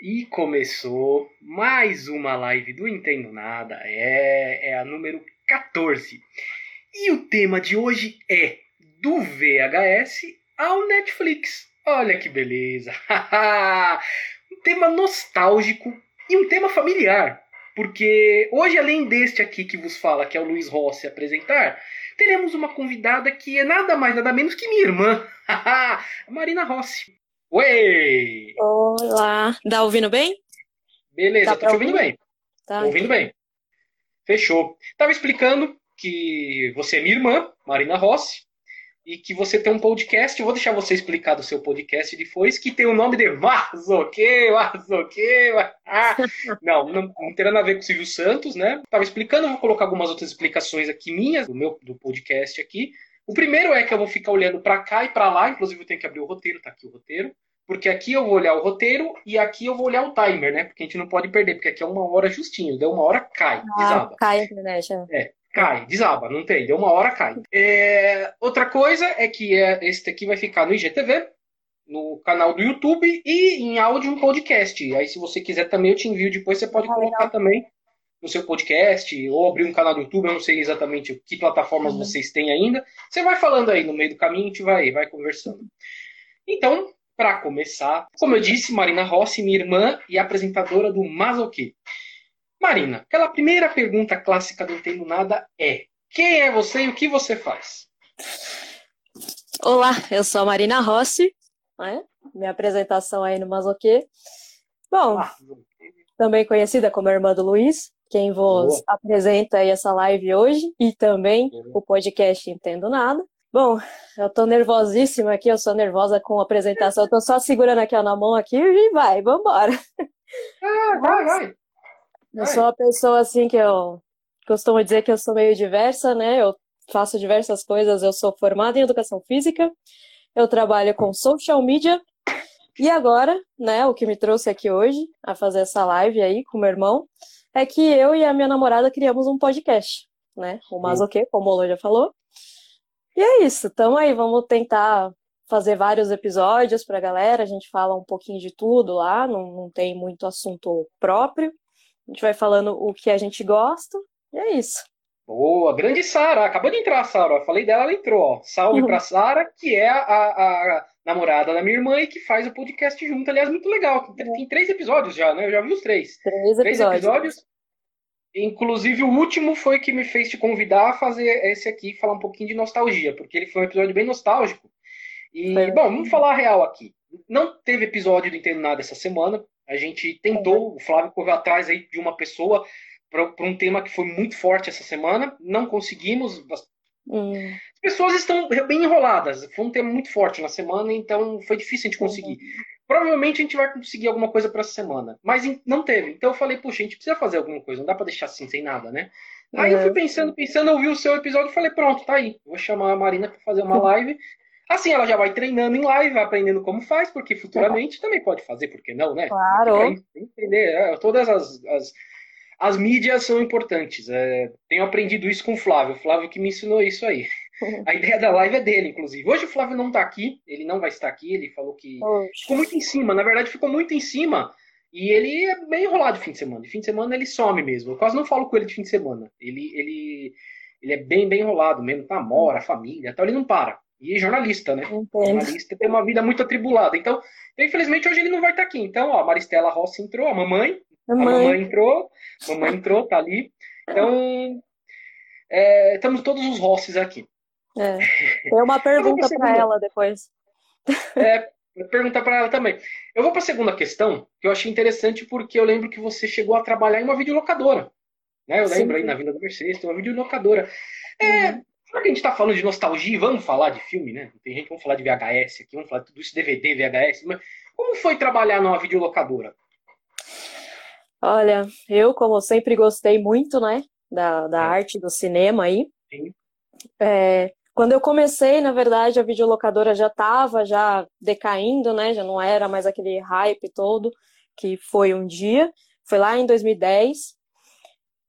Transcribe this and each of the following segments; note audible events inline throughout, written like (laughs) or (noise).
E começou mais uma live do Entendo Nada, é, é a número 14. E o tema de hoje é do VHS ao Netflix. Olha que beleza! (laughs) um tema nostálgico e um tema familiar. Porque hoje, além deste aqui que vos fala, que é o Luiz Rossi apresentar, teremos uma convidada que é nada mais, nada menos que minha irmã, (laughs) Marina Rossi. Oi! Olá! Tá ouvindo bem? Beleza, tá tô te ouvindo bem. Tá. Tô ouvindo bem. Fechou. Tava explicando que você é minha irmã, Marina Rossi, e que você tem um podcast. Eu vou deixar você explicar do seu podcast depois, que tem o nome de Mazoque, Mazoque. Ah, (laughs) não, não, não tem nada a ver com o Silvio Santos, né? Tava explicando, vou colocar algumas outras explicações aqui minhas, do meu do podcast aqui. O primeiro é que eu vou ficar olhando para cá e para lá, inclusive eu tenho que abrir o roteiro, tá aqui o roteiro. Porque aqui eu vou olhar o roteiro e aqui eu vou olhar o timer, né? Porque a gente não pode perder, porque aqui é uma hora justinho, deu uma hora cai, Ah, desaba. cai a internet. é. É, cai, desaba, não tem, deu uma hora cai. É, outra coisa é que é, esse aqui vai ficar no IGTV, no canal do YouTube e em áudio um podcast. Aí se você quiser também eu te envio depois, você pode Ah, colocar legal. também no seu podcast ou abrir um canal do YouTube, eu não sei exatamente que plataformas Uhum. vocês têm ainda. Você vai falando aí no meio do caminho, a gente vai, vai conversando. Então, para começar, como eu disse, Marina Rossi, minha irmã e apresentadora do Mazoqui. Marina, aquela primeira pergunta clássica do Entendo Nada é: quem é você e o que você faz? Olá, eu sou a Marina Rossi, né? Minha apresentação aí no Mazoquê. Bom, Ah, também conhecida como irmã do Luiz, quem vos Boa. apresenta aí essa live hoje e também Boa. o podcast Entendo Nada. Bom, eu tô nervosíssima aqui, eu sou nervosa com a apresentação, eu tô só segurando aqui ó, na mão aqui e vai, vambora. ah, vai, vai. Eu Vai. sou uma pessoa assim que eu costumo dizer que eu sou meio diversa, né? Eu faço diversas coisas, eu sou formada em educação física, eu trabalho com social media e agora, né, o que me trouxe aqui hoje a fazer essa live aí com meu irmão é que eu e a minha namorada criamos um podcast, né? O Mazoquê, como o Lô já falou. E é isso, tamo aí, vamos tentar fazer vários episódios pra galera, a gente fala um pouquinho de tudo lá, não, não tem muito assunto próprio. A gente vai falando o que a gente gosta, e é isso. Boa, grande Sara. Acabou de entrar a Sara. Falei dela, ela entrou. Ó. Salve Uhum. pra (laughs) Sara, que é a, a namorada da minha irmã e que faz o podcast junto. Aliás, muito legal. Tem, tem três episódios já, né? Eu já vi os três. Três Três episódios. Inclusive, o último foi que me fez te convidar a fazer esse aqui, falar um pouquinho de nostalgia, porque ele foi um episódio bem nostálgico. E, Foi. bom, vamos falar a real aqui. Não teve episódio do Entendo Nada essa semana. A gente tentou, o Flávio correu atrás aí de uma pessoa para um tema que foi muito forte essa semana. Não conseguimos. As Hum, pessoas estão bem enroladas. Foi um tema muito forte na semana, então foi difícil a gente conseguir. Provavelmente a gente vai conseguir alguma coisa para essa semana, mas não teve. Então eu falei, puxa, a gente precisa fazer alguma coisa, não dá para deixar assim sem nada, né? Aí eu fui Uhum. pensando, pensando, ouvi o seu episódio e falei, pronto, tá aí. Vou chamar a Marina para fazer uma (laughs) live. Assim ela já vai treinando em live, vai aprendendo como faz, porque futuramente também pode fazer, por que não, né? Claro. Entender, é, todas as, as, as mídias são importantes. É, tenho aprendido isso com o Flávio, o Flávio que me ensinou isso aí. (laughs) (laughs) A ideia da live é dele, inclusive. Hoje o Flávio não tá aqui, ele não vai estar aqui, ele falou que Poxa. ficou muito em cima, na verdade ficou muito em cima. E ele é bem enrolado de fim de semana. De fim de semana ele some mesmo. Eu quase não falo com ele de fim de semana. Ele, ele, ele é bem, bem enrolado mesmo. Namora, família, então ele não para. E é jornalista, né? Entendo. Jornalista tem uma vida muito atribulada. Então, infelizmente, hoje ele não vai estar aqui. Então, ó, a Maristela Rossi entrou, a mamãe, a Mãe, mamãe entrou, a mamãe entrou, tá ali. Então, é, estamos todos os Rossis aqui. É. Tem uma pergunta segunda. ela depois. É, perguntar para ela também. Eu vou para a segunda questão, que eu achei interessante porque eu lembro que você chegou a trabalhar em uma videolocadora. Né? Eu Sim. lembro aí na Vila do Mercedes, tem uma videolocadora. É, Uhum. já que a gente está falando de nostalgia, vamos falar de filme, né? Tem gente que vamos falar de VHS aqui, vamos falar de tudo isso, DVD, VHS. Mas como foi trabalhar numa videolocadora? Olha, eu, como sempre gostei muito, né, da, da É. arte do cinema aí. Sim. É, quando eu comecei, na verdade, a videolocadora já estava já decaindo, né, já não era mais aquele hype todo que foi um dia. Foi lá em 2010.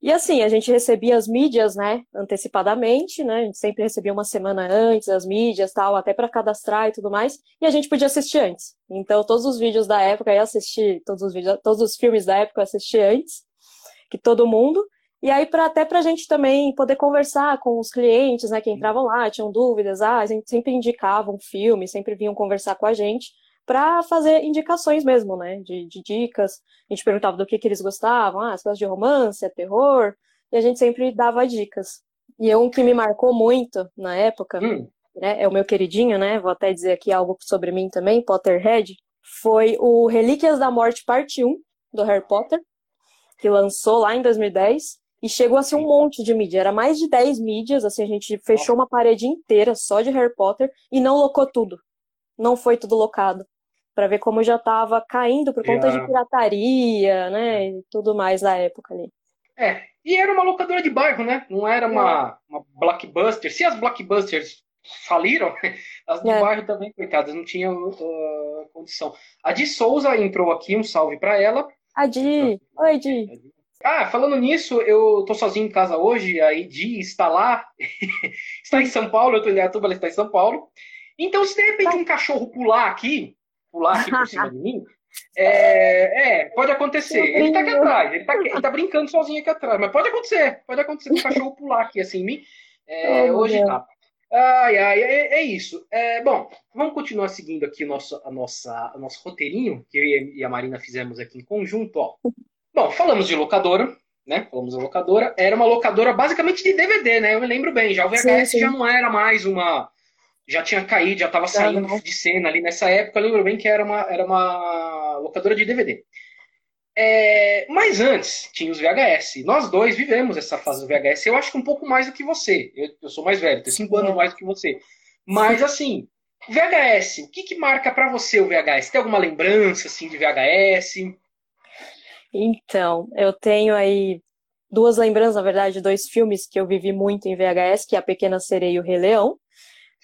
E assim, a gente recebia as mídias, né, antecipadamente, né, a gente sempre recebia uma semana antes as mídias, tal, até para cadastrar e tudo mais, e a gente podia assistir antes. Então, todos os vídeos da época, eu assisti, todos os vídeos, todos os filmes da época eu assisti antes, que todo mundo, e aí pra, até para a gente também poder conversar com os clientes, né, que entravam lá, tinham dúvidas, ah, a gente sempre indicava um filme, sempre vinham conversar com a gente, para fazer indicações mesmo, né? De, de, dicas. A gente perguntava do que, que eles gostavam, ah, se de romance, é terror, e a gente sempre dava dicas. E um que me marcou muito na época, hum. né, é o meu queridinho, né? Vou até dizer aqui algo sobre mim também, Potterhead, foi o Relíquias da Morte Parte 1 do Harry Potter, que lançou lá em 2010. E chegou a ser um monte de mídia, era mais de 10 mídias, assim, a gente fechou uma parede inteira só de Harry Potter e não locou tudo. Não foi tudo locado para ver como já estava caindo por conta de pirataria, né, e tudo mais na época ali. É, e era uma locadora de bairro, né? Não era uma, é. uma blockbuster. Se as blockbusters faliram, (laughs) as de é. bairro também, coitadas, não tinham uh, condição. A de Souza entrou aqui, um salve para ela. A Di. Oi, Di. Ah, falando nisso, eu tô sozinho em casa hoje, a Di está lá, (laughs) está em São Paulo, eu tô em Atuba, ela está em São Paulo. Então, se de repente um cachorro pular aqui, pular aqui por cima de mim. É, é, pode acontecer. Ele tá aqui atrás, ele tá, ele tá brincando sozinho aqui atrás, mas pode acontecer, pode acontecer um cachorro (laughs) pular aqui assim em mim. É, oh, hoje tá. Ai, ai, é, é isso. É, bom, vamos continuar seguindo aqui o nosso, a nossa, o nosso roteirinho, que eu e a Marina fizemos aqui em conjunto. Ó. Bom, falamos de locadora, né? Falamos de locadora. Era uma locadora basicamente de DVD, né? Eu me lembro bem. Já o VHS sim, sim. já não era mais uma, já tinha caído, já estava saindo de cena ali nessa época. Eu lembro bem que era uma, era uma locadora de DVD. É, mas antes tinha os VHS. Nós dois vivemos essa fase do VHS. Eu acho que um pouco mais do que você. Eu, eu sou mais velho, tenho cinco anos mais do que você. Mas assim, VHS, o que, que marca para você o VHS? Tem alguma lembrança assim de VHS? Então, eu tenho aí duas lembranças, na verdade, dois filmes que eu vivi muito em VHS, que é A Pequena Sereia e o Rei Leão.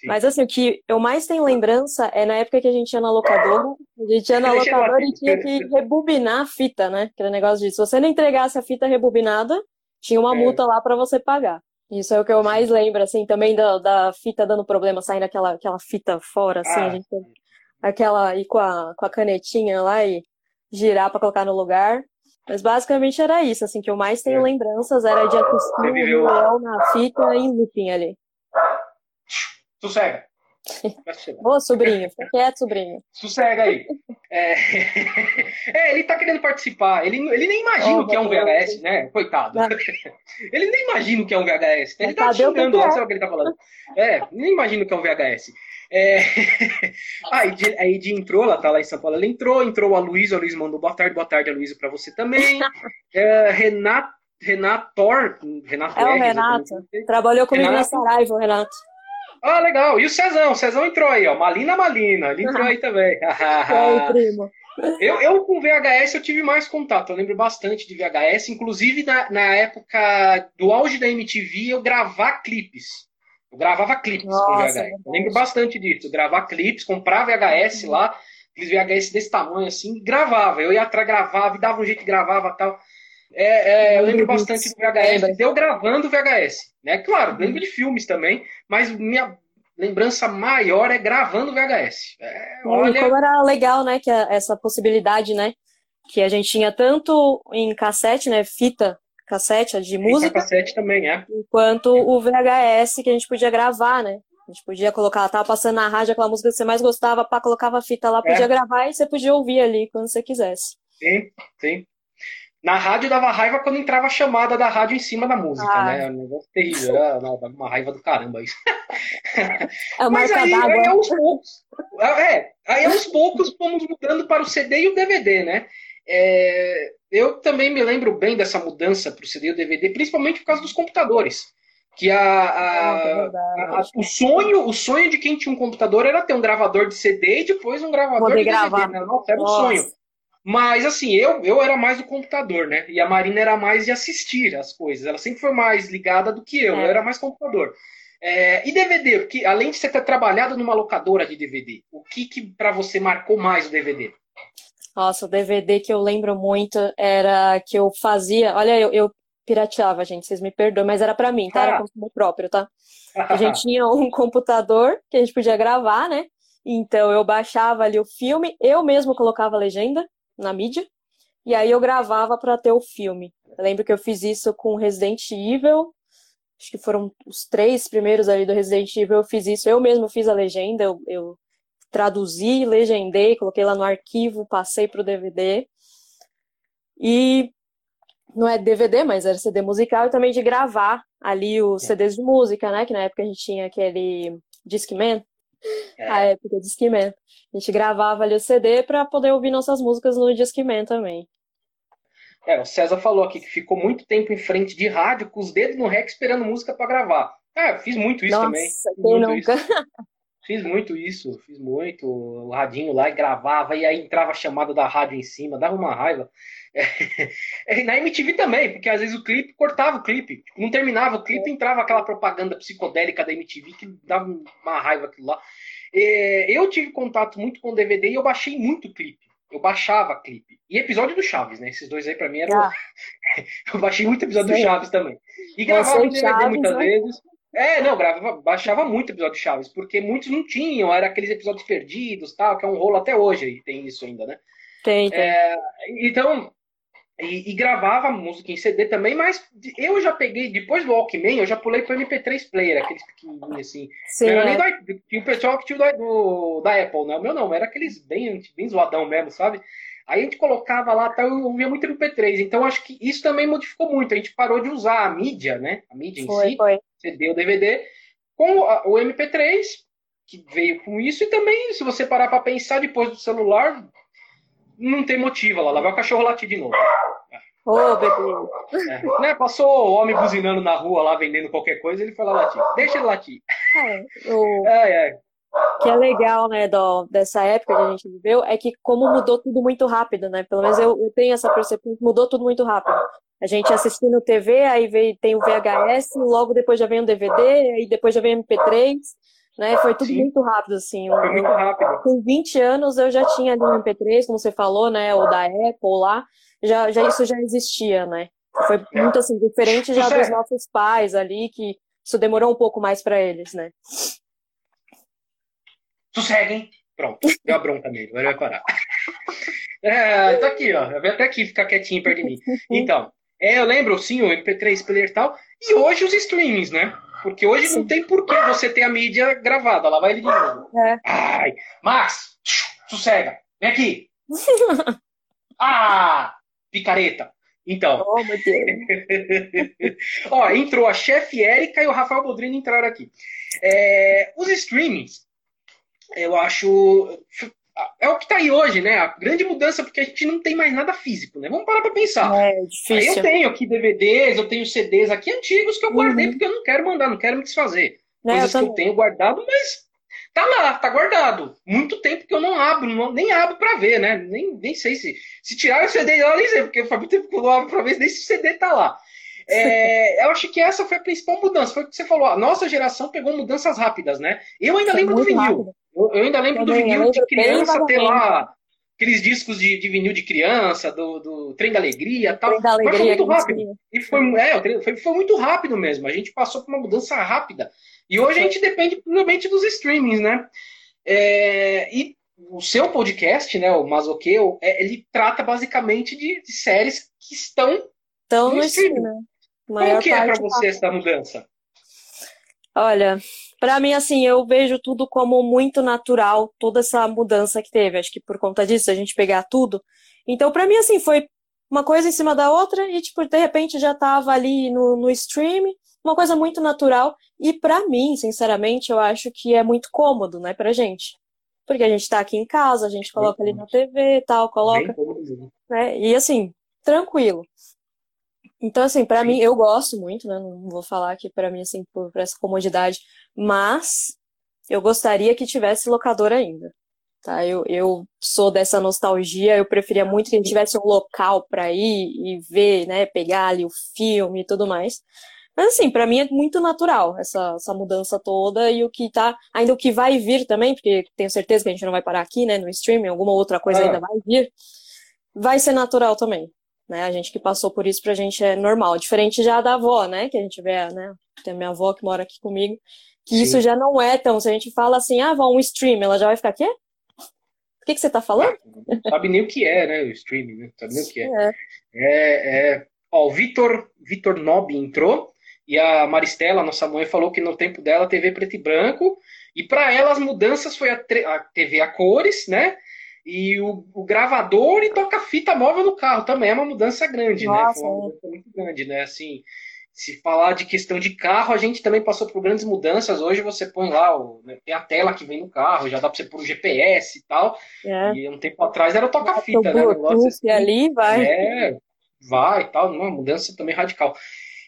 Mas assim, o que eu mais tenho lembrança é na época que a gente ia na locadora, a gente ia na (laughs) locadora e tinha que rebobinar a fita, né? Aquele negócio de se você não entregasse a fita rebobinada, tinha uma é. multa lá para você pagar. Isso é o que eu mais lembro, assim, também da, da fita dando problema, saindo aquela, aquela fita fora, assim, ah. a gente aquela ir com a, com a canetinha lá e girar para colocar no lugar. Mas basicamente era isso, assim, que eu mais tenho é. lembranças era de assistir o Leão na fita em looping ali. Sossega. Boa, sobrinho. Fica quieto, sobrinho. Sossega aí. É... (laughs) é, ele tá querendo participar. Ele, ele nem imagina oh, o que é um VHS, né? Coitado. (laughs) Ele nem imagina o que é um VHS. Ele tá xingando lá, sabe o que ele tá falando. É, nem imagina o que é um VHS. É... (laughs) a Edi entrou, ela tá lá em São Paulo, ela entrou, entrou a Luísa, a Luísa mandou boa tarde, boa tarde, a Luísa, pra você também. É, Renato, Renator, Renato é o Renato, trabalhou comigo Renato. na Saraiva, Renato. Ah, legal. E o Cezão? O Cezão entrou aí, ó. Malina Malina. Ele entrou aí (laughs) também. é, (laughs) primo. Eu, eu com VHS eu tive mais contato, eu lembro bastante de VHS, inclusive na, na época do auge da MTV eu gravar clipes. Eu gravava clipes Nossa, com VHS. Eu lembro bastante disso, gravar clipes, comprar VHS uhum. lá, aqueles VHS desse tamanho assim, e gravava. Eu ia atrás, gravava, e dava um jeito que gravava tal. É, é, eu lembro bastante do VHS, deu gravando VHS. Né? Claro, lembro de filmes também, mas minha lembrança maior é gravando VHS. É, olha... Como era legal, né, que essa possibilidade, né, que a gente tinha tanto em cassete, né, fita cassete de música, cassete também, é. Enquanto o VHS que a gente podia gravar, né? A gente podia colocar, tava passando na rádio aquela música que você mais gostava, pá, colocava a fita lá, podia é. gravar e você podia ouvir ali quando você quisesse. Sim, sim. Na rádio dava raiva quando entrava a chamada da rádio em cima da música, ah. né? Um negócio terrível, era uma raiva do caramba isso. (laughs) É Mas aí, aí aos poucos, é, aí aos poucos fomos mudando para o CD e o DVD, né? É, eu também me lembro bem dessa mudança para o CD e o DVD, principalmente por causa dos computadores. Que a, a, ah, a, o sonho, o sonho de quem tinha um computador era ter um gravador de CD e depois um gravador Poder de gravar. DVD. Né? Nossa, era Nossa. um sonho. Mas, assim, eu, eu era mais do computador, né? E a Marina era mais de assistir as coisas. Ela sempre foi mais ligada do que eu. É. Eu era mais computador. É, e DVD, porque além de você ter trabalhado numa locadora de DVD, o que, que para você marcou mais o DVD? Nossa, o DVD que eu lembro muito era que eu fazia. Olha, eu, eu pirateava, gente, vocês me perdoem, mas era para mim, tá? Era consumo próprio, tá? (laughs) A gente tinha um computador que a gente podia gravar, né? Então eu baixava ali o filme, eu mesmo colocava a legenda na mídia, e aí eu gravava para ter o filme. Eu lembro que eu fiz isso com Resident Evil, acho que foram os três primeiros ali do Resident Evil, eu fiz isso, eu mesmo fiz a legenda, eu, eu traduzi, legendei, coloquei lá no arquivo, passei pro DVD. E não é DVD, mas era CD musical e também de gravar ali os é. CDs de música, né? Que na época a gente tinha aquele Discman. É. A época Discman. A gente gravava ali o CD para poder ouvir nossas músicas no Discman também. É, o César falou aqui que ficou muito tempo em frente de rádio com os dedos no rec esperando música para gravar. É, fiz muito isso Nossa, também. Fiz muito nunca? Isso. Fiz muito isso, fiz muito. O radinho lá e gravava, e aí entrava a chamada da rádio em cima, dava uma raiva. É, (laughs) na MTV também, porque às vezes o clipe cortava o clipe. Tipo, não terminava o clipe, entrava aquela propaganda psicodélica da MTV que dava uma raiva aquilo lá. É, eu tive contato muito com o DVD e eu baixei muito clipe. Eu baixava clipe. E episódio do Chaves, né? Esses dois aí pra mim eram. Ah. (laughs) eu baixei muito episódio Sim. do Chaves também. E gravava DVD Chaves, muitas né? vezes. É, não, gravava, baixava muito episódio de Chaves, porque muitos não tinham, era aqueles episódios perdidos, tal, que é um rolo até hoje, e tem isso ainda, né? Tem, tem. É, então, e, e, gravava música em CD também, mas eu já peguei, depois do Walkman, eu já pulei pro MP3 Player, aqueles pequenininhos assim. Sim, não é. tinha o pessoal que tinha do, da Apple, né? O meu não, era aqueles bem, bem zoadão mesmo, sabe? Aí a gente colocava lá, tá, eu ouvia muito MP3. Então acho que isso também modificou muito. A gente parou de usar a mídia, né? A mídia foi, em si, foi. CD ou DVD, com o MP3, que veio com isso, e também, se você parar para pensar depois do celular, não tem motivo lá, lá vai o cachorro latir de novo. Ô, oh, bebê. É, né? Passou o homem buzinando na rua lá vendendo qualquer coisa, ele foi lá latir. Deixa ele latir. É, o... é, é. que é legal, né, do, dessa época que a gente viveu, é que como mudou tudo muito rápido, né? Pelo menos eu, eu tenho essa percepção que mudou tudo muito rápido. A gente assistindo TV, aí veio, tem o VHS, logo depois já vem o DVD, aí depois já vem o MP3, né? Foi tudo Sim. muito rápido, assim. Foi muito rápido. Com 20 anos eu já tinha ali o MP3, como você falou, né? O da Apple lá já, já isso já existia, né? Foi muito assim, diferente já dos nossos pais ali, que isso demorou um pouco mais para eles, né? Sosseguem. Pronto, deu a bronca nele, agora vai parar. (laughs) É, tá aqui, ó. Vem até aqui ficar quietinho perto de mim. (laughs) Então, é, eu lembro, sim, o MP3 player e tal. E hoje os streamings, né? Porque hoje sim. não tem por que você ter a mídia gravada. Lá vai ele de novo. É. Ai, Max, sossega, vem aqui. (laughs) ah, picareta. Então. Oh, meu Deus. (laughs) Ó, entrou a chefe Érica e o Rafael Bodrini entraram aqui. É, os streamings, eu acho. É o que está aí hoje, né? A grande mudança, porque a gente não tem mais nada físico, né? Vamos parar para pensar. É eu tenho aqui DVDs, eu tenho CDs aqui antigos que eu guardei uhum. porque eu não quero mandar, não quero me desfazer. É, Coisas eu que eu tenho guardado, mas tá lá, tá guardado. Muito tempo que eu não abro, não, nem abro para ver, né? Nem, nem sei se. Se tirar o CD lá, nem sei, porque foi muito tempo que não abro pra ver nem se o CD tá lá. É, eu acho que essa foi a principal mudança. Foi o que você falou. A nossa geração pegou mudanças rápidas, né? Eu ainda foi lembro do vinil. Eu, eu, ainda lembro Também, do vinil de criança ter lá aqueles discos de, de, vinil de criança, do, do Trem da Alegria tal. Da Alegria, Mas foi muito rápido. E foi, é, foi, foi muito rápido mesmo. A gente passou por uma mudança rápida. E hoje a gente depende provavelmente dos streamings, né? É, e o seu podcast, né, o Masoqueu, é, ele trata basicamente de, de, séries que estão Tão no streaming. Né? Como que é para você essa mudança? Olha, para mim, assim, eu vejo tudo como muito natural, toda essa mudança que teve. Acho que por conta disso, a gente pegar tudo. Então, para mim, assim, foi uma coisa em cima da outra e, tipo, de repente já tava ali no, no stream, uma coisa muito natural. E para mim, sinceramente, eu acho que é muito cômodo, né, pra gente. Porque a gente tá aqui em casa, a gente coloca ali na TV e tal, coloca. Né, e assim, tranquilo. Então, assim, para mim, eu gosto muito, né? Não vou falar que para mim, assim, por, por essa comodidade, mas eu gostaria que tivesse locador ainda. Tá? Eu, eu sou dessa nostalgia, eu preferia muito que a gente tivesse um local para ir e ver, né, pegar ali o filme e tudo mais. Mas assim, para mim é muito natural essa, essa mudança toda e o que tá, ainda o que vai vir também, porque tenho certeza que a gente não vai parar aqui, né, no streaming, alguma outra coisa ah. ainda vai vir, vai ser natural também. Né? A gente que passou por isso pra gente é normal. Diferente já da avó, né? Que a gente vê, né? Tem a minha avó que mora aqui comigo. Que Sim. isso já não é tão. Se a gente fala assim, ah, vão um stream, ela já vai ficar quê? O que, que você tá falando? Não sabe nem o que é, né? O streaming, né? Não sabe nem o que é. É, é, é... Ó, o Vitor, Vitor Nob entrou e a Maristela, nossa mãe, falou que no tempo dela TV preto e branco. E para ela as mudanças foi a, a, TV a cores, né? E o, o gravador e toca-fita móvel no carro também é uma mudança grande, né? Nossa, né? Foi uma mudança muito grande, né? Assim, se falar de questão de carro, a gente também passou por grandes mudanças. Hoje você põe lá, o, né, tem a tela que vem no carro, já dá para você pôr o GPS e tal. É. E um tempo atrás era toca-fita, né? Negócio assim, ali vai. É, vai e tal, uma mudança também radical.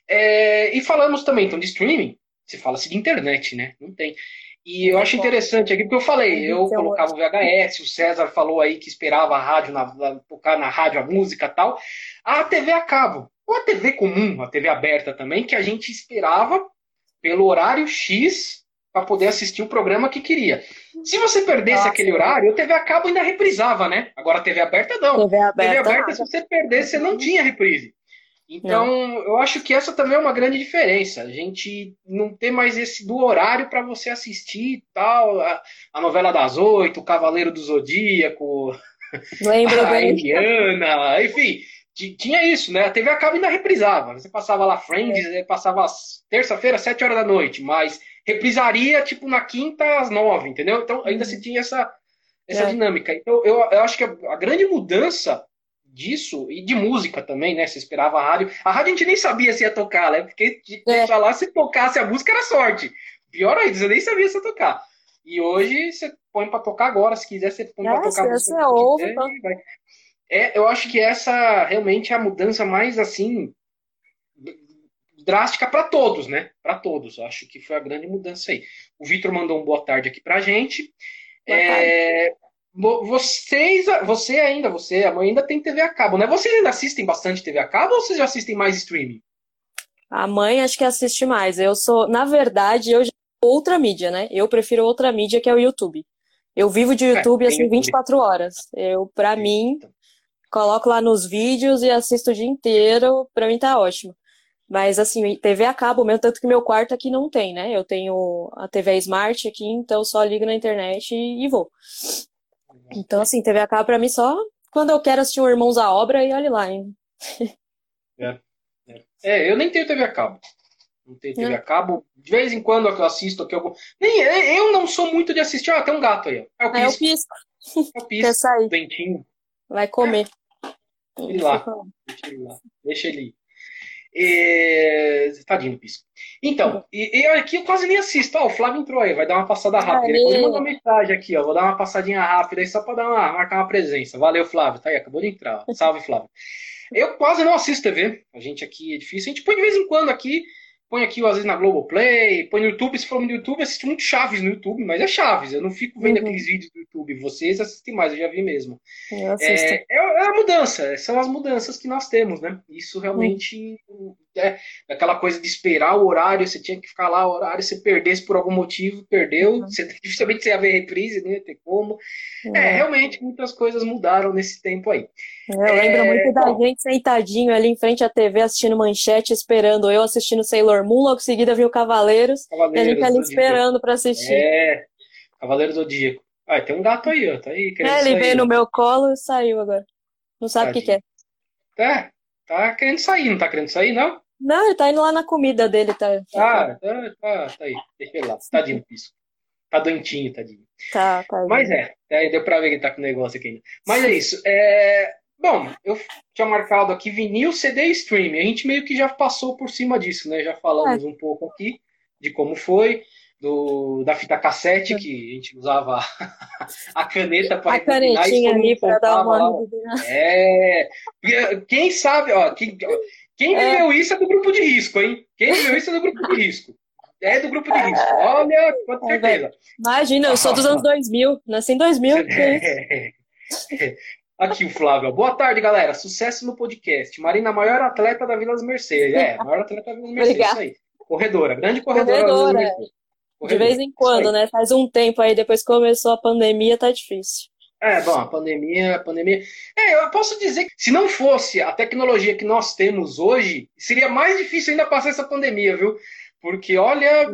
É, e falamos também então de streaming, se fala-se de internet, né? Não tem. E eu acho interessante aqui, porque eu falei, eu colocava o VHS, o César falou aí que esperava a rádio, na, na, tocar na rádio a música tal. A TV a cabo, ou a TV comum, a TV aberta também, que a gente esperava pelo horário X para poder assistir o programa que queria. Se você perdesse Nossa, aquele horário, a TV a cabo ainda reprisava, né? Agora a TV aberta não. TV aberta, TV aberta se você perdesse, você não tinha reprise. Então, não. eu acho que essa também é uma grande diferença. A gente não tem mais esse do horário para você assistir tal, a, a, novela das oito, o Cavaleiro do Zodíaco, (laughs) Lembra a Indiana, enfim, tinha isso, né? A TV acaba ainda reprisava. Você passava lá Friends, é. passava terça-feira, sete horas da noite, mas reprisaria tipo na quinta às nove, entendeu? Então ainda uhum. se tinha essa, essa é. dinâmica. Então eu, eu acho que a, a grande mudança disso e de música também, né? Você esperava a rádio. A rádio a gente nem sabia se ia tocar, né? Porque é. lá se tocasse a música era sorte. Pior ainda, você nem sabia se ia tocar. E hoje você põe para tocar agora, se quiser você põe é, para tocar. Você ouve, então. É, eu acho que essa realmente é a mudança mais assim drástica para todos, né? Para todos. Acho que foi a grande mudança aí. O Vitor mandou um boa tarde aqui pra gente. É, vocês, você ainda, você, a mãe ainda tem TV a cabo, né? Vocês ainda assistem bastante TV a cabo ou vocês já assistem mais streaming? A mãe acho que assiste mais. Eu sou, na verdade, eu já outra mídia, né? Eu prefiro outra mídia que é o YouTube. Eu vivo de YouTube é, assim 24 horas. Eu, para mim, coloco lá nos vídeos e assisto o dia inteiro, para mim tá ótimo. Mas assim, TV a cabo mesmo, tanto que meu quarto aqui não tem, né? Eu tenho a TV Smart aqui, então só ligo na internet e, e vou. Então, assim, TV a cabo pra mim só quando eu quero assistir o Irmãos à Obra e olhe lá, hein? É, é. é, eu nem tenho TV a cabo. Não tenho TV é. a cabo. De vez em quando eu assisto aqui algum. Nem, eu não sou muito de assistir. Ah, tem um gato aí. É o pisco. É o pisco. É o pisco. Quer sair. Dentinho. Vai comer. Ele lá. Deixa ele lá. Deixa ele ir. E... Tadinho pisco. Então, e, e, aqui eu quase nem assisto. Ó, o Flávio entrou aí, vai dar uma passada rápida. Pode mandar uma mensagem aqui, ó. Vou dar uma passadinha rápida aí só para dar uma, marcar uma presença. Valeu, Flávio. Tá aí, acabou de entrar. Salve, Flávio. Eu quase não assisto TV. A gente aqui é difícil. A gente põe de vez em quando aqui põe aqui, às vezes, na Globoplay, põe no YouTube, se for no YouTube, assisto muito Chaves no YouTube, mas é Chaves, eu não fico vendo uhum. aqueles vídeos do YouTube, vocês assistem mais, eu já vi mesmo. É, é, é, a mudança, são as mudanças que nós temos, né? Isso realmente uhum. É aquela coisa de esperar o horário, você tinha que ficar lá, o horário, você perdesse por algum motivo, perdeu, uhum. você, (laughs) dificilmente você ia ver reprise, não ia ter como. É, é, realmente, muitas coisas mudaram nesse tempo aí. Eu lembro é, muito da bom, gente sentadinho ali em frente à TV assistindo manchete, esperando eu assistindo Sailor Moon, logo em seguida viu Cavaleiros, Cavaleiros, e a gente ali esperando para assistir. É, Cavaleiros do Zodíaco. Ah, tem um gato aí, ó, tá aí. É, ele veio no meu colo e saiu agora. Não sabe o que, que é. É, tá querendo sair, não tá querendo sair, não? Não, ele tá indo lá na comida dele, tá. Ah, tá, tá, tá aí. Deixa ele lá. Tadinho, (laughs) pisco. Tá doentinho, tadinho. Tá, tá. Mas é, é, deu pra ver que ele tá com negócio aqui ainda. Mas é isso. É, Bom, eu tinha marcado aqui vinil, CD e stream. A gente meio que já passou por cima disso, né? Já falamos é. um pouco aqui de como foi, do, da fita cassete, que a gente usava (laughs) a caneta para A canetinha ali para dar uma. É. Quem sabe, ó, quem, quem é. viveu isso é do grupo de risco, hein? Quem viveu isso é do grupo de risco. É do grupo de risco. Olha, com é, certeza. Imagina, eu sou dos anos 2000, nasci em 2000. É. (laughs) Aqui o Flávio. Boa tarde, galera. Sucesso no podcast. Marina, maior atleta da Vila das Mercedes. É, maior atleta da Vila das Mercedes. Isso aí. Corredora, grande corredora. corredora. corredora. De vez em quando, né? Faz um tempo aí, depois que começou a pandemia, tá difícil. É, bom, a pandemia, a pandemia. É, eu posso dizer que se não fosse a tecnologia que nós temos hoje, seria mais difícil ainda passar essa pandemia, viu? Porque, olha,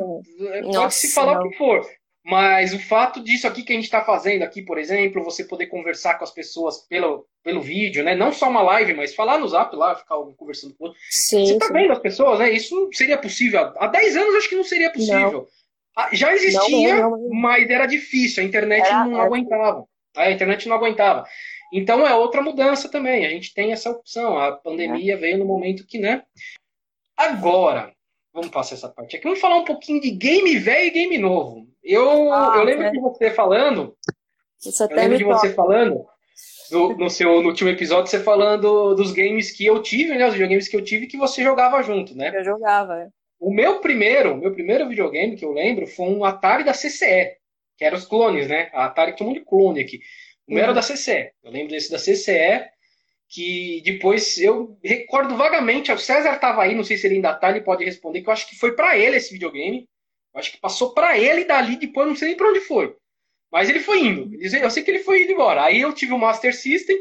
pode se falar não. o que for. Mas o fato disso aqui que a gente está fazendo aqui, por exemplo, você poder conversar com as pessoas pelo, pelo vídeo, né? Não só uma live, mas falar no zap lá, ficar conversando com Sim, você está vendo as pessoas, né? Isso seria possível. Há 10 anos acho que não seria possível. Não. Ah, já existia, não, não, mas era difícil, a internet era, não aguentava. A internet não aguentava. Então é outra mudança também. A gente tem essa opção. A pandemia veio no momento que, né? Agora, vamos passar essa parte aqui. Vamos falar um pouquinho de game velho e game novo. Eu, ah, eu lembro é. de você falando. Isso até eu lembro de toca. você falando. No, no, seu no último episódio, você falando dos games que eu tive, né? Os videogames que eu tive que você jogava junto, né? Eu jogava. O meu primeiro, meu primeiro videogame que eu lembro foi um Atari da CCE, que era os clones, né? A Atari tinha um monte de clone aqui. O meu uhum. era da CCE. Eu lembro desse da CCE, que depois eu recordo vagamente, o César estava aí, não sei se ele ainda tá, ele pode responder, que eu acho que foi para ele esse videogame. Eu acho que passou para ele dali, depois não sei nem para onde foi. Mas ele foi indo. Eu sei que ele foi indo embora. Aí eu tive o Master System,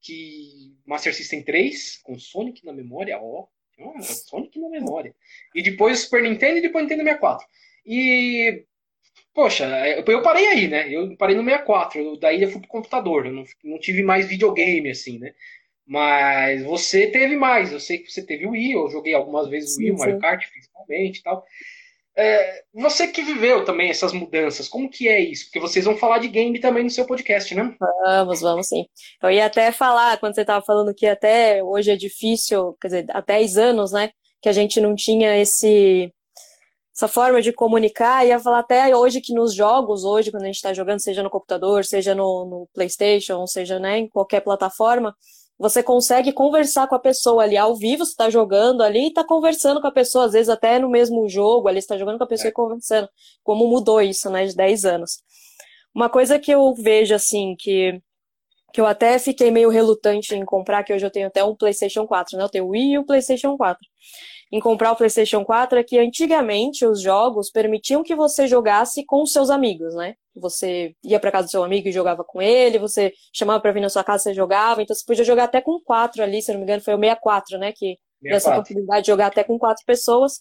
que Master System 3, com Sonic na memória, ó. Oh, Sonic na memória. E depois o Super Nintendo e depois o Nintendo 64. E Poxa, eu parei aí, né? Eu parei no 64, eu, daí eu fui pro computador, eu não, não tive mais videogame, assim, né? Mas você teve mais, eu sei que você teve o Wii, eu joguei algumas vezes o Wii, o Mario Kart, principalmente e tal. É, você que viveu também essas mudanças, como que é isso? Porque vocês vão falar de game também no seu podcast, né? Vamos, vamos sim. Eu ia até falar, quando você estava falando que até hoje é difícil, quer dizer, há 10 anos, né, que a gente não tinha esse essa forma de comunicar, ia falar até hoje que nos jogos, hoje, quando a gente está jogando, seja no computador, seja no, no PlayStation, seja né, em qualquer plataforma, você consegue conversar com a pessoa ali ao vivo, você está jogando ali e está conversando com a pessoa, às vezes até no mesmo jogo, ali está jogando com a pessoa é. e conversando. Como mudou isso, né, de 10 anos. Uma coisa que eu vejo, assim, que, que eu até fiquei meio relutante em comprar, que hoje eu tenho até um PlayStation 4, né, eu tenho o Wii e o PlayStation 4 em comprar o PlayStation 4 é que antigamente os jogos permitiam que você jogasse com os seus amigos, né? Você ia para casa do seu amigo e jogava com ele, você chamava para vir na sua casa e você jogava, então você podia jogar até com quatro ali, se não me engano, foi o 64, né? Que deu essa possibilidade de jogar até com quatro pessoas.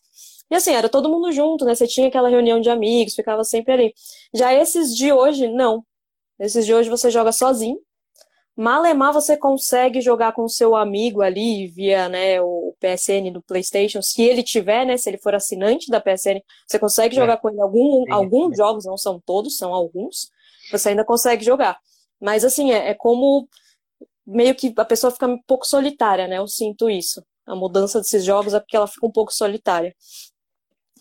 E assim, era todo mundo junto, né? Você tinha aquela reunião de amigos, ficava sempre ali. Já esses de hoje, não. Esses de hoje você joga sozinho, Malemar você consegue jogar com o seu amigo ali via né, o PSN do PlayStation, se ele tiver, né, se ele for assinante da PSN, você consegue é. jogar com ele algum, alguns jogos, não são todos, são alguns, você ainda consegue jogar. Mas assim, é, é, como meio que a pessoa fica um pouco solitária, né? Eu sinto isso. A mudança desses jogos é porque ela fica um pouco solitária.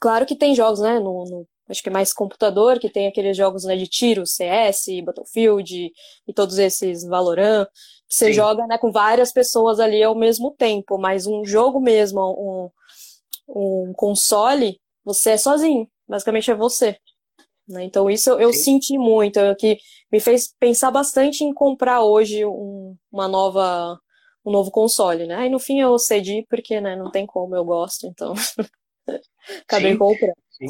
Claro que tem jogos, né, no, no acho que é mais computador, que tem aqueles jogos né, de tiro, CS, Battlefield e todos esses Valorant, que você Sim. joga né, com várias pessoas ali ao mesmo tempo, mas um jogo mesmo, um, um console, você é sozinho, basicamente é você. Né? Então isso eu, eu senti muito, que me fez pensar bastante em comprar hoje um, uma nova um novo console, né? Aí no fim eu cedi porque né, não tem como, eu gosto, então (laughs) acabei comprando. Sim.